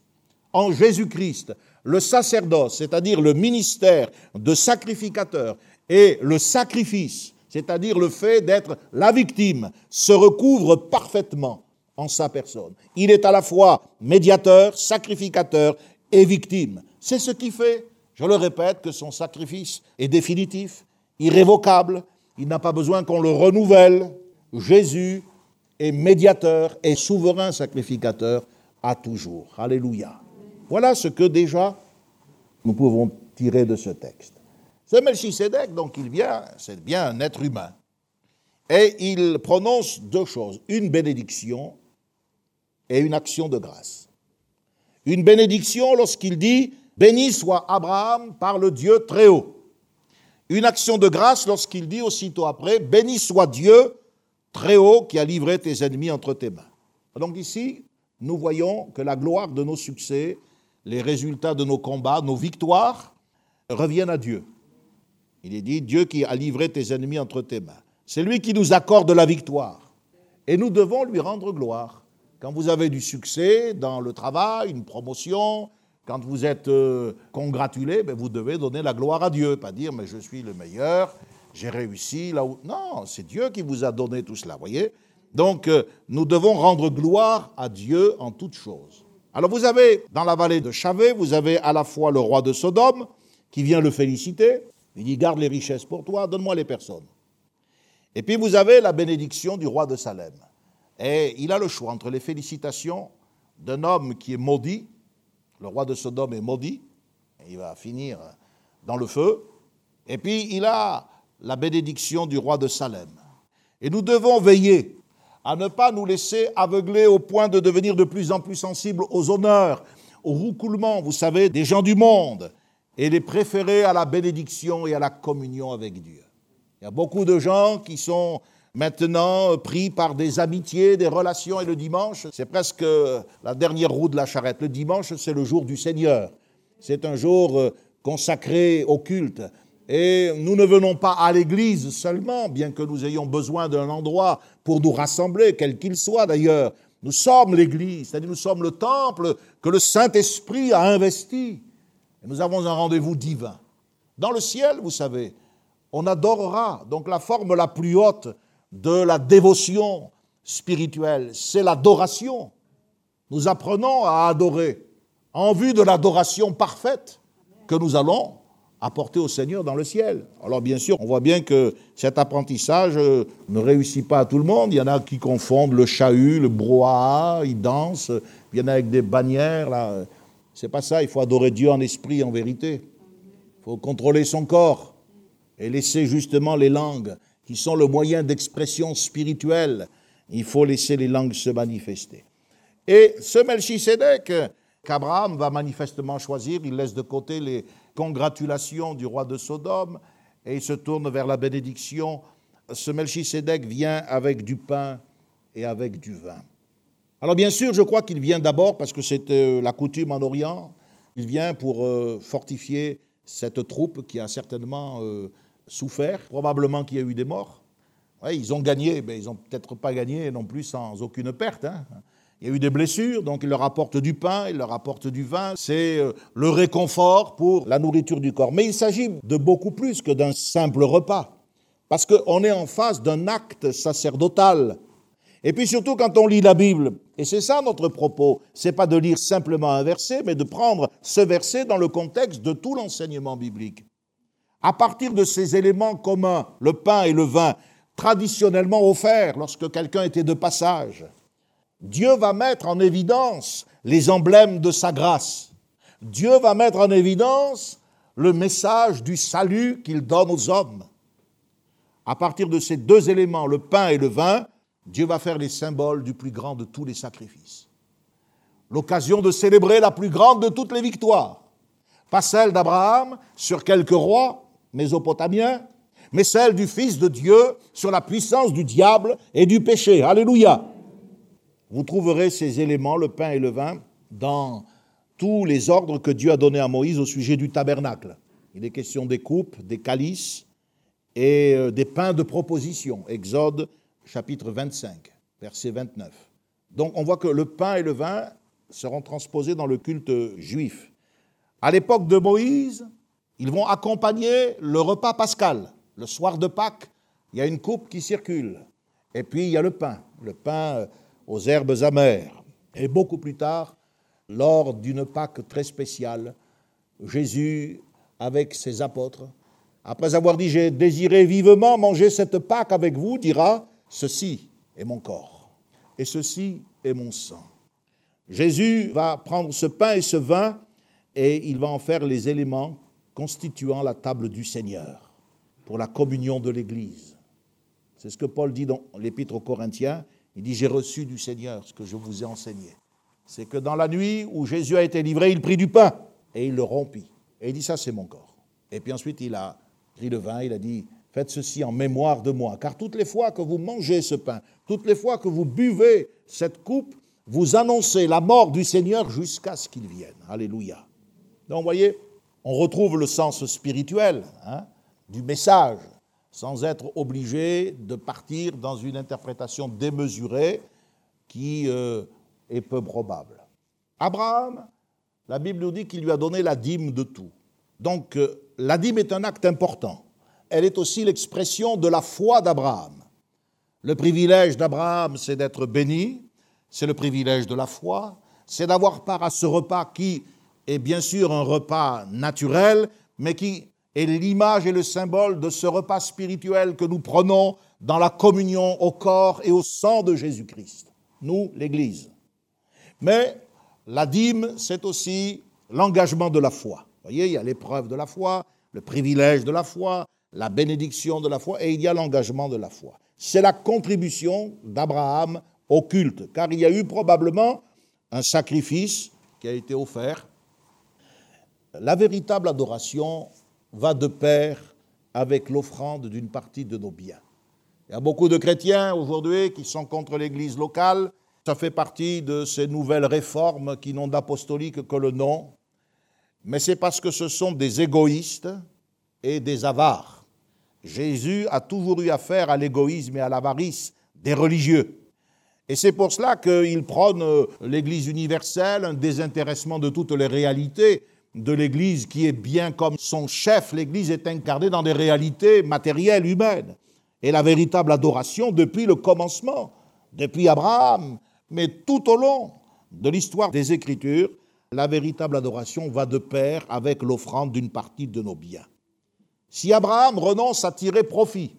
En Jésus-Christ, le sacerdoce, c'est-à-dire le ministère de sacrificateur, et le sacrifice, c'est-à-dire le fait d'être la victime, se recouvrent parfaitement en sa personne. Il est à la fois médiateur, sacrificateur et victime. C'est ce qui fait, je le répète, que son sacrifice est définitif, irrévocable, il n'a pas besoin qu'on le renouvelle. Jésus est médiateur et souverain sacrificateur à toujours. Alléluia. Voilà ce que déjà nous pouvons tirer de ce texte. Ce Melchisedec, donc il vient, c'est bien un être humain. Et il prononce deux choses, une bénédiction et une action de grâce. Une bénédiction lorsqu'il dit Béni soit Abraham par le Dieu très haut. Une action de grâce lorsqu'il dit aussitôt après Béni soit Dieu très haut qui a livré tes ennemis entre tes mains. Donc ici, nous voyons que la gloire de nos succès, les résultats de nos combats, nos victoires reviennent à Dieu. Il est dit Dieu qui a livré tes ennemis entre tes mains. C'est lui qui nous accorde la victoire. Et nous devons lui rendre gloire. Quand vous avez du succès dans le travail, une promotion, quand vous êtes euh, congratulé, ben, vous devez donner la gloire à Dieu, pas dire mais je suis le meilleur, j'ai réussi là où. Non, c'est Dieu qui vous a donné tout cela, voyez Donc euh, nous devons rendre gloire à Dieu en toutes choses. Alors vous avez dans la vallée de Chavé, vous avez à la fois le roi de Sodome qui vient le féliciter, il dit garde les richesses pour toi, donne-moi les personnes. Et puis vous avez la bénédiction du roi de Salem. Et il a le choix entre les félicitations d'un homme qui est maudit, le roi de Sodome est maudit, il va finir dans le feu, et puis il a la bénédiction du roi de Salem. Et nous devons veiller à ne pas nous laisser aveugler au point de devenir de plus en plus sensibles aux honneurs, au roucoulement, vous savez, des gens du monde, et les préférer à la bénédiction et à la communion avec Dieu. Il y a beaucoup de gens qui sont maintenant pris par des amitiés, des relations, et le dimanche, c'est presque la dernière roue de la charrette. Le dimanche, c'est le jour du Seigneur. C'est un jour euh, consacré au culte. Et nous ne venons pas à l'église seulement, bien que nous ayons besoin d'un endroit pour nous rassembler, quel qu'il soit d'ailleurs. Nous sommes l'église, c'est-à-dire nous sommes le temple que le Saint-Esprit a investi. Et nous avons un rendez-vous divin. Dans le ciel, vous savez, on adorera. Donc la forme la plus haute de la dévotion spirituelle, c'est l'adoration. Nous apprenons à adorer en vue de l'adoration parfaite que nous allons apporter au Seigneur dans le ciel. Alors bien sûr, on voit bien que cet apprentissage euh, ne réussit pas à tout le monde. Il y en a qui confondent le chahut, le brouhaha, ils dansent, il y en a avec des bannières. Là. C'est pas ça, il faut adorer Dieu en esprit, en vérité. Il faut contrôler son corps et laisser justement les langues, qui sont le moyen d'expression spirituelle. Il faut laisser les langues se manifester. Et ce Melchisedec, qu'Abraham va manifestement choisir, il laisse de côté les congratulations du roi de Sodome et il se tourne vers la bénédiction. Ce Melchisedec vient avec du pain et avec du vin. Alors bien sûr, je crois qu'il vient d'abord parce que c'est euh, la coutume en Orient. Il vient pour euh, fortifier cette troupe qui a certainement euh, souffert, probablement qu'il y a eu des morts. ils ont gagné, mais ils n'ont peut-être pas gagné non plus sans aucune perte. Hein. Il y a eu des blessures, donc il leur apporte du pain, il leur apporte du vin. C'est euh, le réconfort pour la nourriture du corps. Mais il s'agit de beaucoup plus que d'un simple repas. Parce qu'on est en face d'un acte sacerdotal. Et puis surtout quand on lit la Bible, et c'est ça notre propos, c'est pas de lire simplement un verset, mais de prendre ce verset dans le contexte de tout l'enseignement biblique. À partir de ces éléments communs, le pain et le vin, traditionnellement offerts lorsque quelqu'un était de passage, Dieu va mettre en évidence les emblèmes de sa grâce. Dieu va mettre en évidence le message du salut qu'il donne aux hommes. À partir de ces deux éléments, le pain et le vin, Dieu va faire les symboles du plus grand de tous les sacrifices. L'occasion de célébrer la plus grande de toutes les victoires. Pas celle d'Abraham sur quelques rois mésopotamiens, mais celle du Fils de Dieu sur la puissance du diable et du péché. Alléluia. Vous trouverez ces éléments, le pain et le vin, dans tous les ordres que Dieu a donnés à Moïse au sujet du tabernacle. Il est question des coupes, des calices et euh, des pains de proposition. Exode chapitre 25, verset 29. Donc on voit que le pain et le vin seront transposés dans le culte juif. À l'époque de Moïse, ils vont accompagner le repas pascal. Le soir de Pâques, il y a une coupe qui circule. Et puis il y a le pain. Le pain euh, aux herbes amères. Et beaucoup plus tard, lors d'une Pâque très spéciale, Jésus, avec ses apôtres, après avoir dit J'ai désiré vivement manger cette Pâque avec vous, dira Ceci est mon corps, et ceci est mon sang. Jésus va prendre ce pain et ce vin, et il va en faire les éléments constituant la table du Seigneur pour la communion de l'Église. C'est ce que Paul dit dans l'Épître aux Corinthiens. Il dit, j'ai reçu du Seigneur ce que je vous ai enseigné. C'est que dans la nuit où Jésus a été livré, il prit du pain et il le rompit. Et il dit, ça c'est mon corps. Et puis ensuite, il a pris le vin, il a dit, faites ceci en mémoire de moi. Car toutes les fois que vous mangez ce pain, toutes les fois que vous buvez cette coupe, vous annoncez la mort du Seigneur jusqu'à ce qu'il vienne. Alléluia. Donc, vous voyez, on retrouve le sens spirituel hein, du message sans être obligé de partir dans une interprétation démesurée qui euh, est peu probable. Abraham, la Bible nous dit qu'il lui a donné la dîme de tout. Donc euh, la dîme est un acte important. Elle est aussi l'expression de la foi d'Abraham. Le privilège d'Abraham, c'est d'être béni, c'est le privilège de la foi, c'est d'avoir part à ce repas qui est bien sûr un repas naturel, mais qui est l'image et le symbole de ce repas spirituel que nous prenons dans la communion au corps et au sang de Jésus-Christ, nous, l'Église. Mais la dîme, c'est aussi l'engagement de la foi. Vous voyez, il y a l'épreuve de la foi, le privilège de la foi, la bénédiction de la foi, et il y a l'engagement de la foi. C'est la contribution d'Abraham au culte, car il y a eu probablement un sacrifice qui a été offert. La véritable adoration va de pair avec l'offrande d'une partie de nos biens. Il y a beaucoup de chrétiens aujourd'hui qui sont contre l'Église locale. Ça fait partie de ces nouvelles réformes qui n'ont d'apostolique que le nom. Mais c'est parce que ce sont des égoïstes et des avares. Jésus a toujours eu affaire à l'égoïsme et à l'avarice des religieux. Et c'est pour cela qu'il prône l'Église universelle, un désintéressement de toutes les réalités de l'Église qui est bien comme son chef. L'Église est incarnée dans des réalités matérielles, humaines. Et la véritable adoration depuis le commencement, depuis Abraham, mais tout au long de l'histoire des Écritures, la véritable adoration va de pair avec l'offrande d'une partie de nos biens. Si Abraham renonce à tirer profit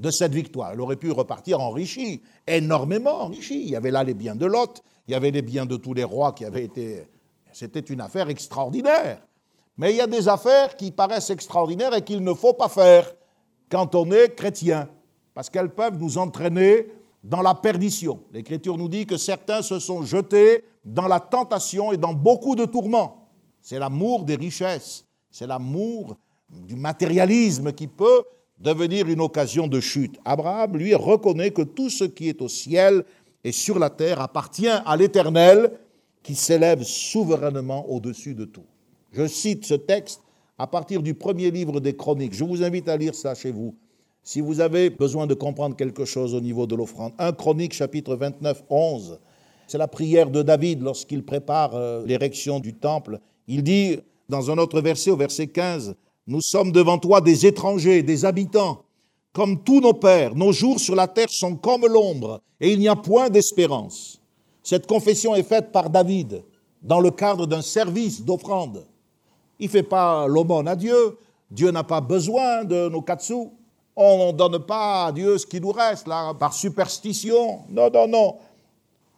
de cette victoire. Elle aurait pu repartir enrichie, énormément enrichie. Il y avait là les biens de Lot, il y avait les biens de tous les rois qui avaient été... C'était une affaire extraordinaire. Mais il y a des affaires qui paraissent extraordinaires et qu'il ne faut pas faire quand on est chrétien, parce qu'elles peuvent nous entraîner dans la perdition. L'Écriture nous dit que certains se sont jetés dans la tentation et dans beaucoup de tourments. C'est l'amour des richesses, c'est l'amour du matérialisme qui peut devenir une occasion de chute. Abraham, lui, reconnaît que tout ce qui est au ciel et sur la terre appartient à l'Éternel qui s'élève souverainement au-dessus de tout. Je cite ce texte à partir du premier livre des Chroniques. Je vous invite à lire ça chez vous. Si vous avez besoin de comprendre quelque chose au niveau de l'offrande, 1 Chronique chapitre 29, 11, c'est la prière de David lorsqu'il prépare euh, l'érection du temple. Il dit dans un autre verset, au verset 15, nous sommes devant toi des étrangers, des habitants. Comme tous nos pères, nos jours sur la terre sont comme l'ombre, et il n'y a point d'espérance. Cette confession est faite par David dans le cadre d'un service d'offrande. Il ne fait pas l'aumône à Dieu. Dieu n'a pas besoin de nos katsu. On ne donne pas à Dieu ce qui nous reste, là, par superstition. Non, non, non.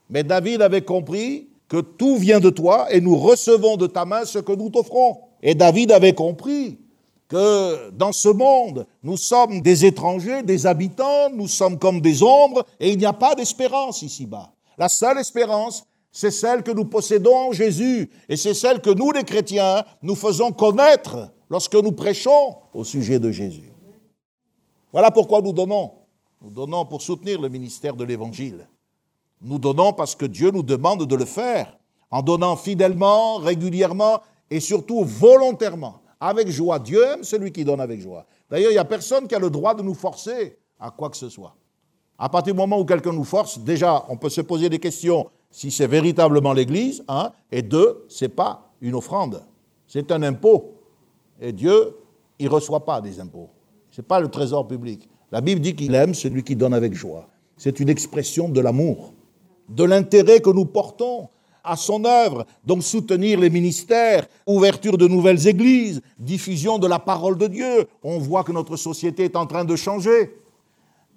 Mais David avait compris que tout vient de toi et nous recevons de ta main ce que nous t'offrons. Et David avait compris que dans ce monde, nous sommes des étrangers, des habitants, nous sommes comme des ombres, et il n'y a pas d'espérance ici-bas. La seule espérance, c'est celle que nous possédons en Jésus, et c'est celle que nous, les chrétiens, nous faisons connaître lorsque nous prêchons au sujet de Jésus. Voilà pourquoi nous donnons. Nous donnons pour soutenir le ministère de l'Évangile. Nous donnons parce que Dieu nous demande de le faire, en donnant fidèlement, régulièrement et surtout volontairement avec joie. Dieu aime celui qui donne avec joie. D'ailleurs, il n'y a personne qui a le droit de nous forcer à quoi que ce soit. À partir du moment où quelqu'un nous force, déjà, on peut se poser des questions si c'est véritablement l'Église, hein, et deux, ce n'est pas une offrande, c'est un impôt. Et Dieu, il ne reçoit pas des impôts. Ce n'est pas le trésor public. La Bible dit qu'il aime celui qui donne avec joie. C'est une expression de l'amour, de l'intérêt que nous portons à son œuvre, donc soutenir les ministères, ouverture de nouvelles églises, diffusion de la parole de Dieu. On voit que notre société est en train de changer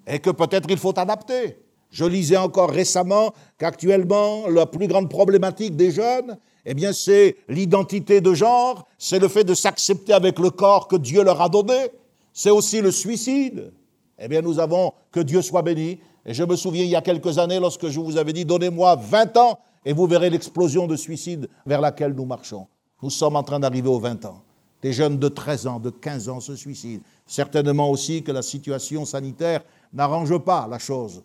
et que peut-être il faut adapter. Je lisais encore récemment qu'actuellement, la plus grande problématique des jeunes, eh bien, c'est l'identité de genre, c'est le fait de s'accepter avec le corps que Dieu leur a donné, c'est aussi le suicide. Eh bien, nous avons, que Dieu soit béni. Et je me souviens il y a quelques années, lorsque je vous avais dit, donnez-moi 20 ans, et vous verrez l'explosion de suicide vers laquelle nous marchons. Nous sommes en train d'arriver aux 20 ans. Des jeunes de 13 ans, de 15 ans se suicident. Certainement aussi que la situation sanitaire n'arrange pas la chose.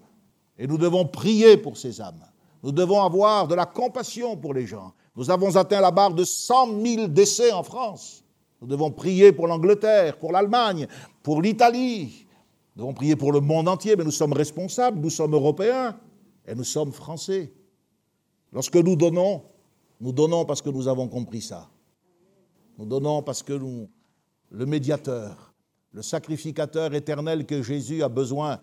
Et nous devons prier pour ces âmes. Nous devons avoir de la compassion pour les gens. Nous avons atteint la barre de 100 000 décès en France. Nous devons prier pour l'Angleterre, pour l'Allemagne, pour l'Italie. Nous devons prier pour le monde entier, mais nous sommes responsables, nous sommes européens et nous sommes français. Lorsque nous donnons, nous donnons parce que nous avons compris ça. Nous donnons parce que nous, le médiateur, le sacrificateur éternel que Jésus a besoin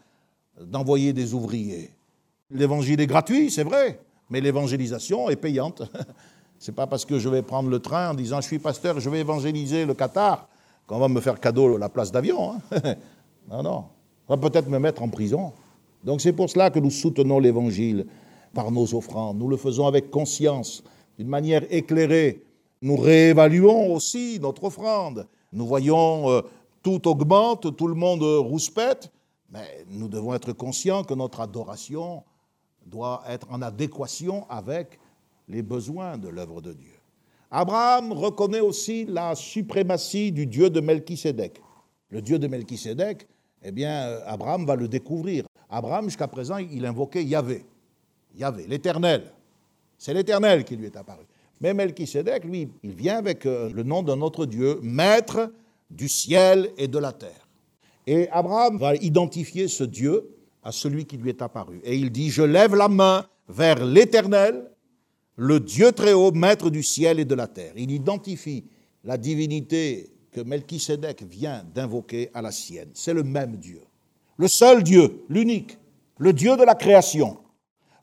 d'envoyer des ouvriers. L'évangile est gratuit, c'est vrai, mais l'évangélisation est payante. <laughs> C'est pas parce que je vais prendre le train en disant je suis pasteur, je vais évangéliser le Qatar qu'on va me faire cadeau la place d'avion. Hein. <laughs> non, non. On va peut-être me mettre en prison. Donc c'est pour cela que nous soutenons l'évangile par nos offrandes. Nous le faisons avec conscience, d'une manière éclairée. Nous réévaluons aussi notre offrande. Nous voyons euh, tout augmente, tout le monde rouspète, mais nous devons être conscients que notre adoration doit être en adéquation avec les besoins de l'œuvre de Dieu. Abraham reconnaît aussi la suprématie du Dieu de Melchisédek. Le Dieu de Melchisédek, eh bien, euh, Abraham va le découvrir. Abraham, jusqu'à présent, il invoquait Yahvé. Yahvé, l'Éternel. C'est l'Éternel qui lui est apparu. Mais Melchisedec, lui, il vient avec euh, le nom d'un autre Dieu, maître du ciel et de la terre. Et Abraham va identifier ce Dieu à celui qui lui est apparu. Et il dit, je lève la main vers l'Éternel, le Dieu très haut, maître du ciel et de la terre. Il identifie la divinité que Melchisédek vient d'invoquer à la sienne. C'est le même Dieu. Le seul Dieu, l'unique, le Dieu de la création,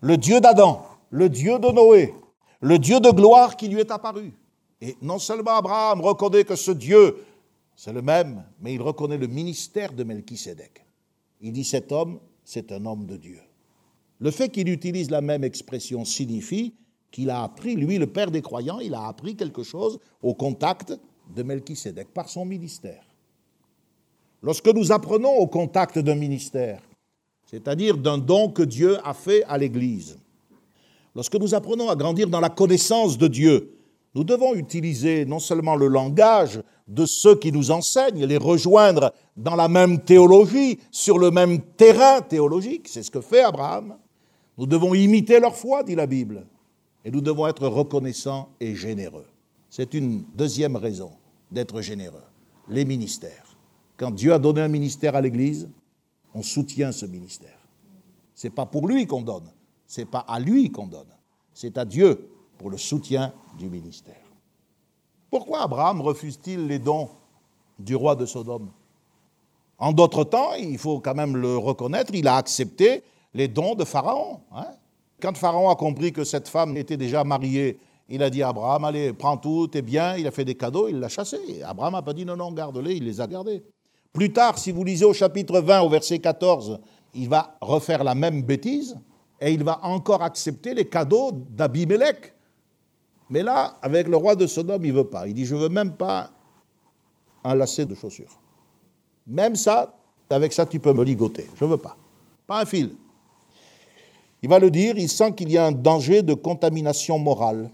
le Dieu d'Adam, le Dieu de Noé, le Dieu de gloire qui lui est apparu. Et non seulement Abraham reconnaît que ce Dieu, c'est le même, mais il reconnaît le ministère de Melchisédek. Il dit cet homme, c'est un homme de Dieu. Le fait qu'il utilise la même expression signifie qu'il a appris, lui le père des croyants, il a appris quelque chose au contact de Melchisédek par son ministère. Lorsque nous apprenons au contact d'un ministère, c'est-à-dire d'un don que Dieu a fait à l'Église, lorsque nous apprenons à grandir dans la connaissance de Dieu, nous devons utiliser non seulement le langage de ceux qui nous enseignent, les rejoindre dans la même théologie, sur le même terrain théologique, c'est ce que fait Abraham. Nous devons imiter leur foi, dit la Bible, et nous devons être reconnaissants et généreux. C'est une deuxième raison d'être généreux, les ministères. Quand Dieu a donné un ministère à l'Église, on soutient ce ministère. Ce n'est pas pour lui qu'on donne, ce n'est pas à lui qu'on donne, c'est à Dieu pour le soutien du ministère. Pourquoi Abraham refuse-t-il les dons du roi de Sodome? En d'autres temps, il faut quand même le reconnaître, il a accepté les dons de Pharaon. Hein. Quand Pharaon a compris que cette femme était déjà mariée, il a dit à Abraham, allez, prends tout, t'es bien, il a fait des cadeaux, il l'a chassé. Abraham n'a pas dit, non, non, garde-les, il les a gardés. Plus tard, si vous lisez au chapitre 20, au verset 14, il va refaire la même bêtise et il va encore accepter les cadeaux d'Abimelech. Mais là, avec le roi de Sodome, il ne veut pas. Il dit, je ne veux même pas un lacet de chaussures. Même ça, avec ça, tu peux me ligoter. Je ne veux pas. Pas un fil. Il va le dire, il sent qu'il y a un danger de contamination morale.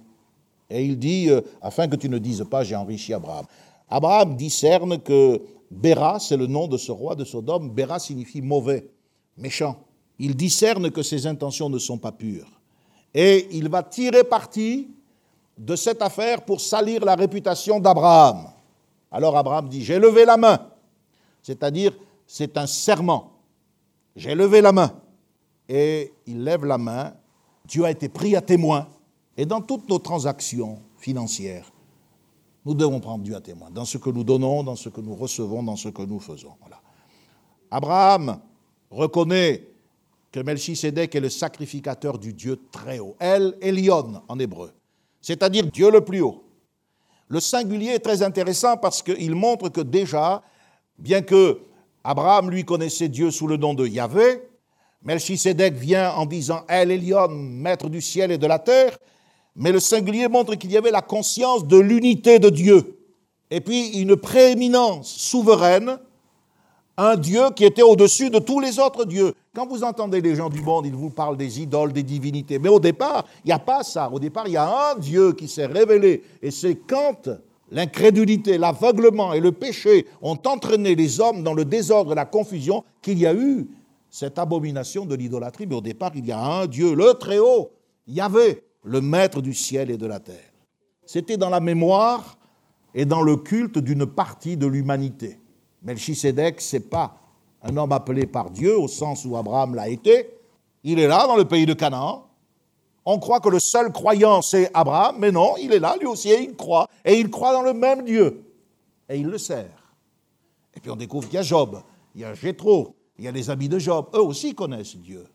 Et il dit, euh, afin que tu ne dises pas, j'ai enrichi Abraham. Abraham discerne que Béra, c'est le nom de ce roi de Sodome. Béra signifie mauvais, méchant. Il discerne que ses intentions ne sont pas pures. Et il va tirer parti de cette affaire pour salir la réputation d'Abraham. Alors Abraham dit, j'ai levé la main, c'est-à-dire c'est un serment. J'ai levé la main. Et il lève la main, Dieu a été pris à témoin. Et dans toutes nos transactions financières, nous devons prendre Dieu à témoin, dans ce que nous donnons, dans ce que nous recevons, dans ce que nous faisons. Voilà. Abraham reconnaît que Melchisédek est le sacrificateur du Dieu très haut. El Elion en hébreu c'est-à-dire Dieu le plus haut. Le singulier est très intéressant parce qu'il montre que déjà, bien que Abraham lui connaissait Dieu sous le nom de Yahvé, Melchisedec vient en disant El Elion, maître du ciel et de la terre, mais le singulier montre qu'il y avait la conscience de l'unité de Dieu, et puis une prééminence souveraine un Dieu qui était au-dessus de tous les autres dieux. Quand vous entendez les gens du monde, ils vous parlent des idoles, des divinités. Mais au départ, il n'y a pas ça. Au départ, il y a un Dieu qui s'est révélé. Et c'est quand l'incrédulité, l'aveuglement et le péché ont entraîné les hommes dans le désordre et la confusion qu'il y a eu cette abomination de l'idolâtrie. Mais au départ, il y a un Dieu, le Très-Haut, Yahvé, le Maître du ciel et de la terre. C'était dans la mémoire et dans le culte d'une partie de l'humanité. Melchisédek, ce n'est pas un homme appelé par Dieu au sens où Abraham l'a été. Il est là dans le pays de Canaan. On croit que le seul croyant, c'est Abraham, mais non, il est là, lui aussi, et il croit. Et il croit dans le même Dieu. Et il le sert. Et puis on découvre qu'il y a Job, il y a Jétro, il y a les amis de Job. Eux aussi connaissent Dieu.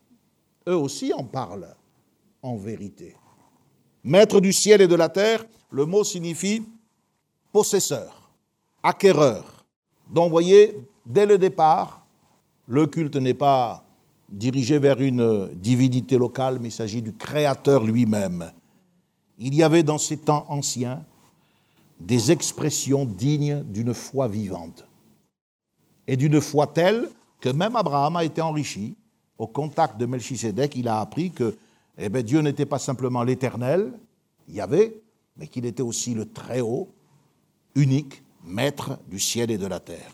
Eux aussi en parlent en vérité. Maître du ciel et de la terre, le mot signifie possesseur, acquéreur. Donc, vous voyez, dès le départ, le culte n'est pas dirigé vers une divinité locale, mais il s'agit du Créateur lui-même. Il y avait dans ces temps anciens des expressions dignes d'une foi vivante. Et d'une foi telle que même Abraham a été enrichi. Au contact de Melchisédek, il a appris que eh bien, Dieu n'était pas simplement l'éternel, il y avait, mais qu'il était aussi le Très-Haut, unique, maître du ciel et de la terre.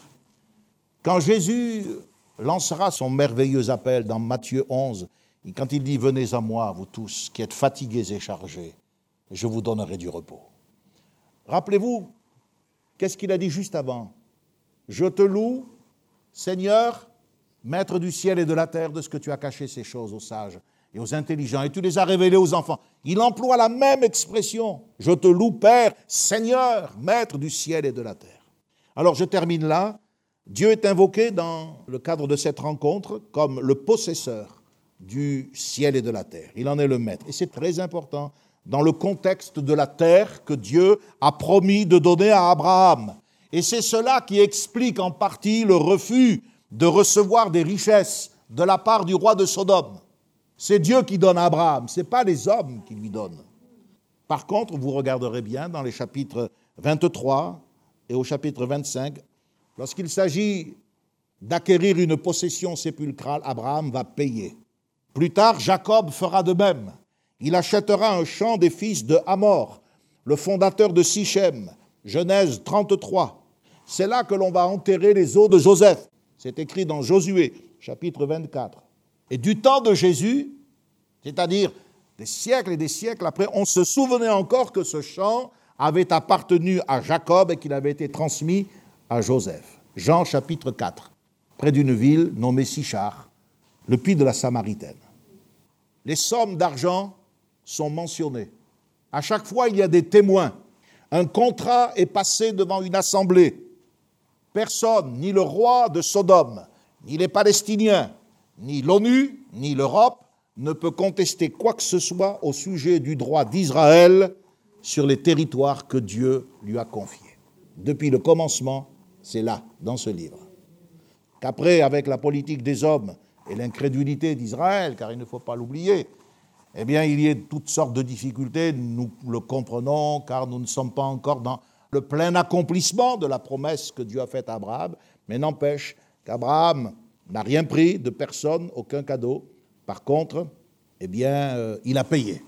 Quand Jésus lancera son merveilleux appel dans Matthieu 11, quand il dit Venez à moi, vous tous qui êtes fatigués et chargés, je vous donnerai du repos. Rappelez-vous, qu'est-ce qu'il a dit juste avant? Je te loue, Seigneur, Maître du ciel et de la terre, de ce que tu as caché ces choses aux sages et aux intelligents, et tu les as révélées aux enfants. Il emploie la même expression. Je te loue, Père, Seigneur, Maître du ciel et de la terre. Alors je termine là. Dieu est invoqué dans le cadre de cette rencontre comme le possesseur du ciel et de la terre. Il en est le maître. Et c'est très important dans le contexte de la terre que Dieu a promis de donner à Abraham. Et c'est cela qui explique en partie le refus de recevoir des richesses de la part du roi de Sodome. C'est Dieu qui donne à Abraham, ce n'est pas les hommes qui lui donnent. Par contre, vous regarderez bien dans les chapitres 23 et au chapitre 25, lorsqu'il s'agit d'acquérir une possession sépulcrale, Abraham va payer. Plus tard, Jacob fera de même. Il achètera un champ des fils de Hamor, le fondateur de Sichem, Genèse 33. C'est là que l'on va enterrer les os de Joseph. C'est écrit dans Josué, chapitre 24. Et du temps de Jésus, c'est-à-dire des siècles et des siècles après, on se souvenait encore que ce champ avait appartenu à Jacob et qu'il avait été transmis Joseph. Jean chapitre 4, près d'une ville nommée Sichar, le puits de la Samaritaine. Les sommes d'argent sont mentionnées. À chaque fois, il y a des témoins. Un contrat est passé devant une assemblée. Personne, ni le roi de Sodome, ni les Palestiniens, ni l'ONU, ni l'Europe, ne peut contester quoi que ce soit au sujet du droit d'Israël sur les territoires que Dieu lui a confiés. Depuis le commencement, c'est là, dans ce livre. Qu'après, avec la politique des hommes et l'incrédulité d'Israël, car il ne faut pas l'oublier, eh bien, il y a toutes sortes de difficultés, nous le comprenons, car nous ne sommes pas encore dans le plein accomplissement de la promesse que Dieu a faite à Abraham, mais n'empêche qu'Abraham n'a rien pris de personne, aucun cadeau. Par contre, eh bien, euh, il a payé.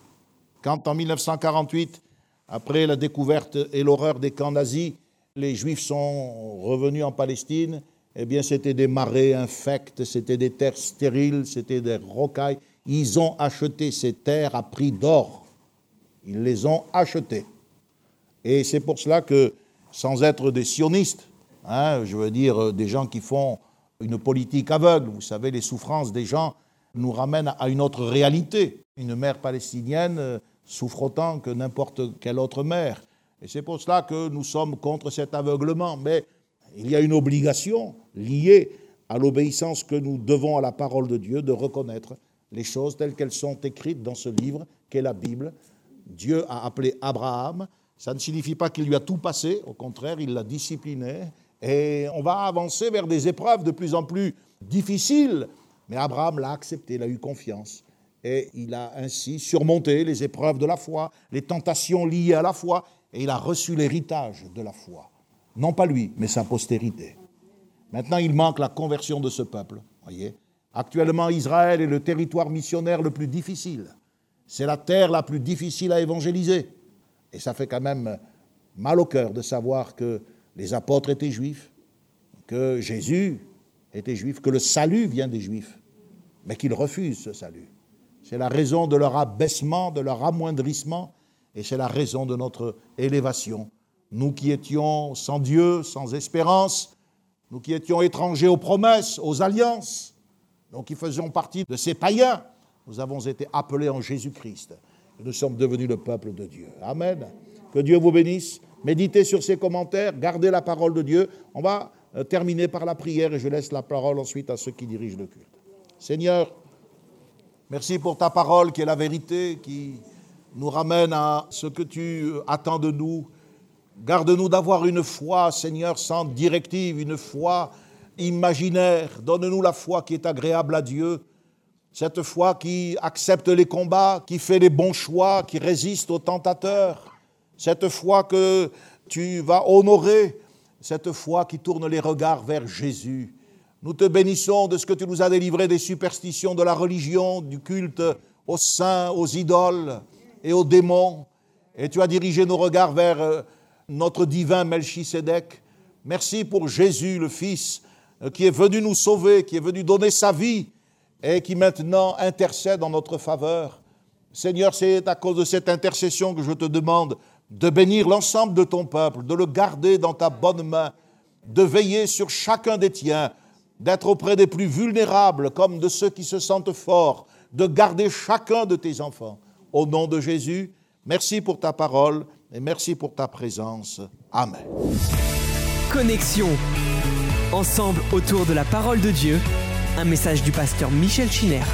Quand en 1948, après la découverte et l'horreur des camps nazis, les Juifs sont revenus en Palestine, eh bien, c'était des marais infectes, c'était des terres stériles, c'était des rocailles. Ils ont acheté ces terres à prix d'or. Ils les ont achetées. Et c'est pour cela que, sans être des sionistes, hein, je veux dire euh, des gens qui font une politique aveugle, vous savez, les souffrances des gens nous ramènent à une autre réalité. Une mère palestinienne euh, souffre autant que n'importe quelle autre mère. Et c'est pour cela que nous sommes contre cet aveuglement. Mais il y a une obligation liée à l'obéissance que nous devons à la parole de Dieu de reconnaître les choses telles qu'elles sont écrites dans ce livre qu'est la Bible. Dieu a appelé Abraham. Ça ne signifie pas qu'il lui a tout passé, au contraire, il l'a discipliné. Et on va avancer vers des épreuves de plus en plus difficiles. Mais Abraham l'a accepté, il a eu confiance. Et il a ainsi surmonté les épreuves de la foi, les tentations liées à la foi, et il a reçu l'héritage de la foi. Non pas lui, mais sa postérité. Maintenant, il manque la conversion de ce peuple. Voyez Actuellement, Israël est le territoire missionnaire le plus difficile. C'est la terre la plus difficile à évangéliser. Et ça fait quand même mal au cœur de savoir que les apôtres étaient juifs, que Jésus était juif, que le salut vient des juifs, mais qu'ils refusent ce salut. C'est la raison de leur abaissement, de leur amoindrissement, et c'est la raison de notre élévation nous qui étions sans Dieu, sans espérance, nous qui étions étrangers aux promesses, aux alliances, nous qui faisions partie de ces païens, nous avons été appelés en Jésus-Christ. Nous sommes devenus le peuple de Dieu. Amen. Que Dieu vous bénisse. Méditez sur ces commentaires, gardez la parole de Dieu. On va euh, terminer par la prière et je laisse la parole ensuite à ceux qui dirigent le culte. Seigneur, merci pour ta parole qui est la vérité, qui nous ramène à ce que tu attends de nous. Garde-nous d'avoir une foi, Seigneur, sans directive, une foi imaginaire. Donne-nous la foi qui est agréable à Dieu, cette foi qui accepte les combats, qui fait les bons choix, qui résiste aux tentateurs, cette foi que tu vas honorer, cette foi qui tourne les regards vers Jésus. Nous te bénissons de ce que tu nous as délivré des superstitions de la religion, du culte aux saints, aux idoles et aux démons. Et tu as dirigé nos regards vers euh, notre divin Melchisédek. Merci pour Jésus, le Fils, euh, qui est venu nous sauver, qui est venu donner sa vie et qui maintenant intercède en notre faveur. Seigneur, c'est à cause de cette intercession que je te demande de bénir l'ensemble de ton peuple, de le garder dans ta bonne main, de veiller sur chacun des tiens, d'être auprès des plus vulnérables comme de ceux qui se sentent forts, de garder chacun de tes enfants. Au nom de Jésus, merci pour ta parole et merci pour ta présence. Amen. Connexion. Ensemble autour de la parole de Dieu, un message du pasteur Michel Chiner.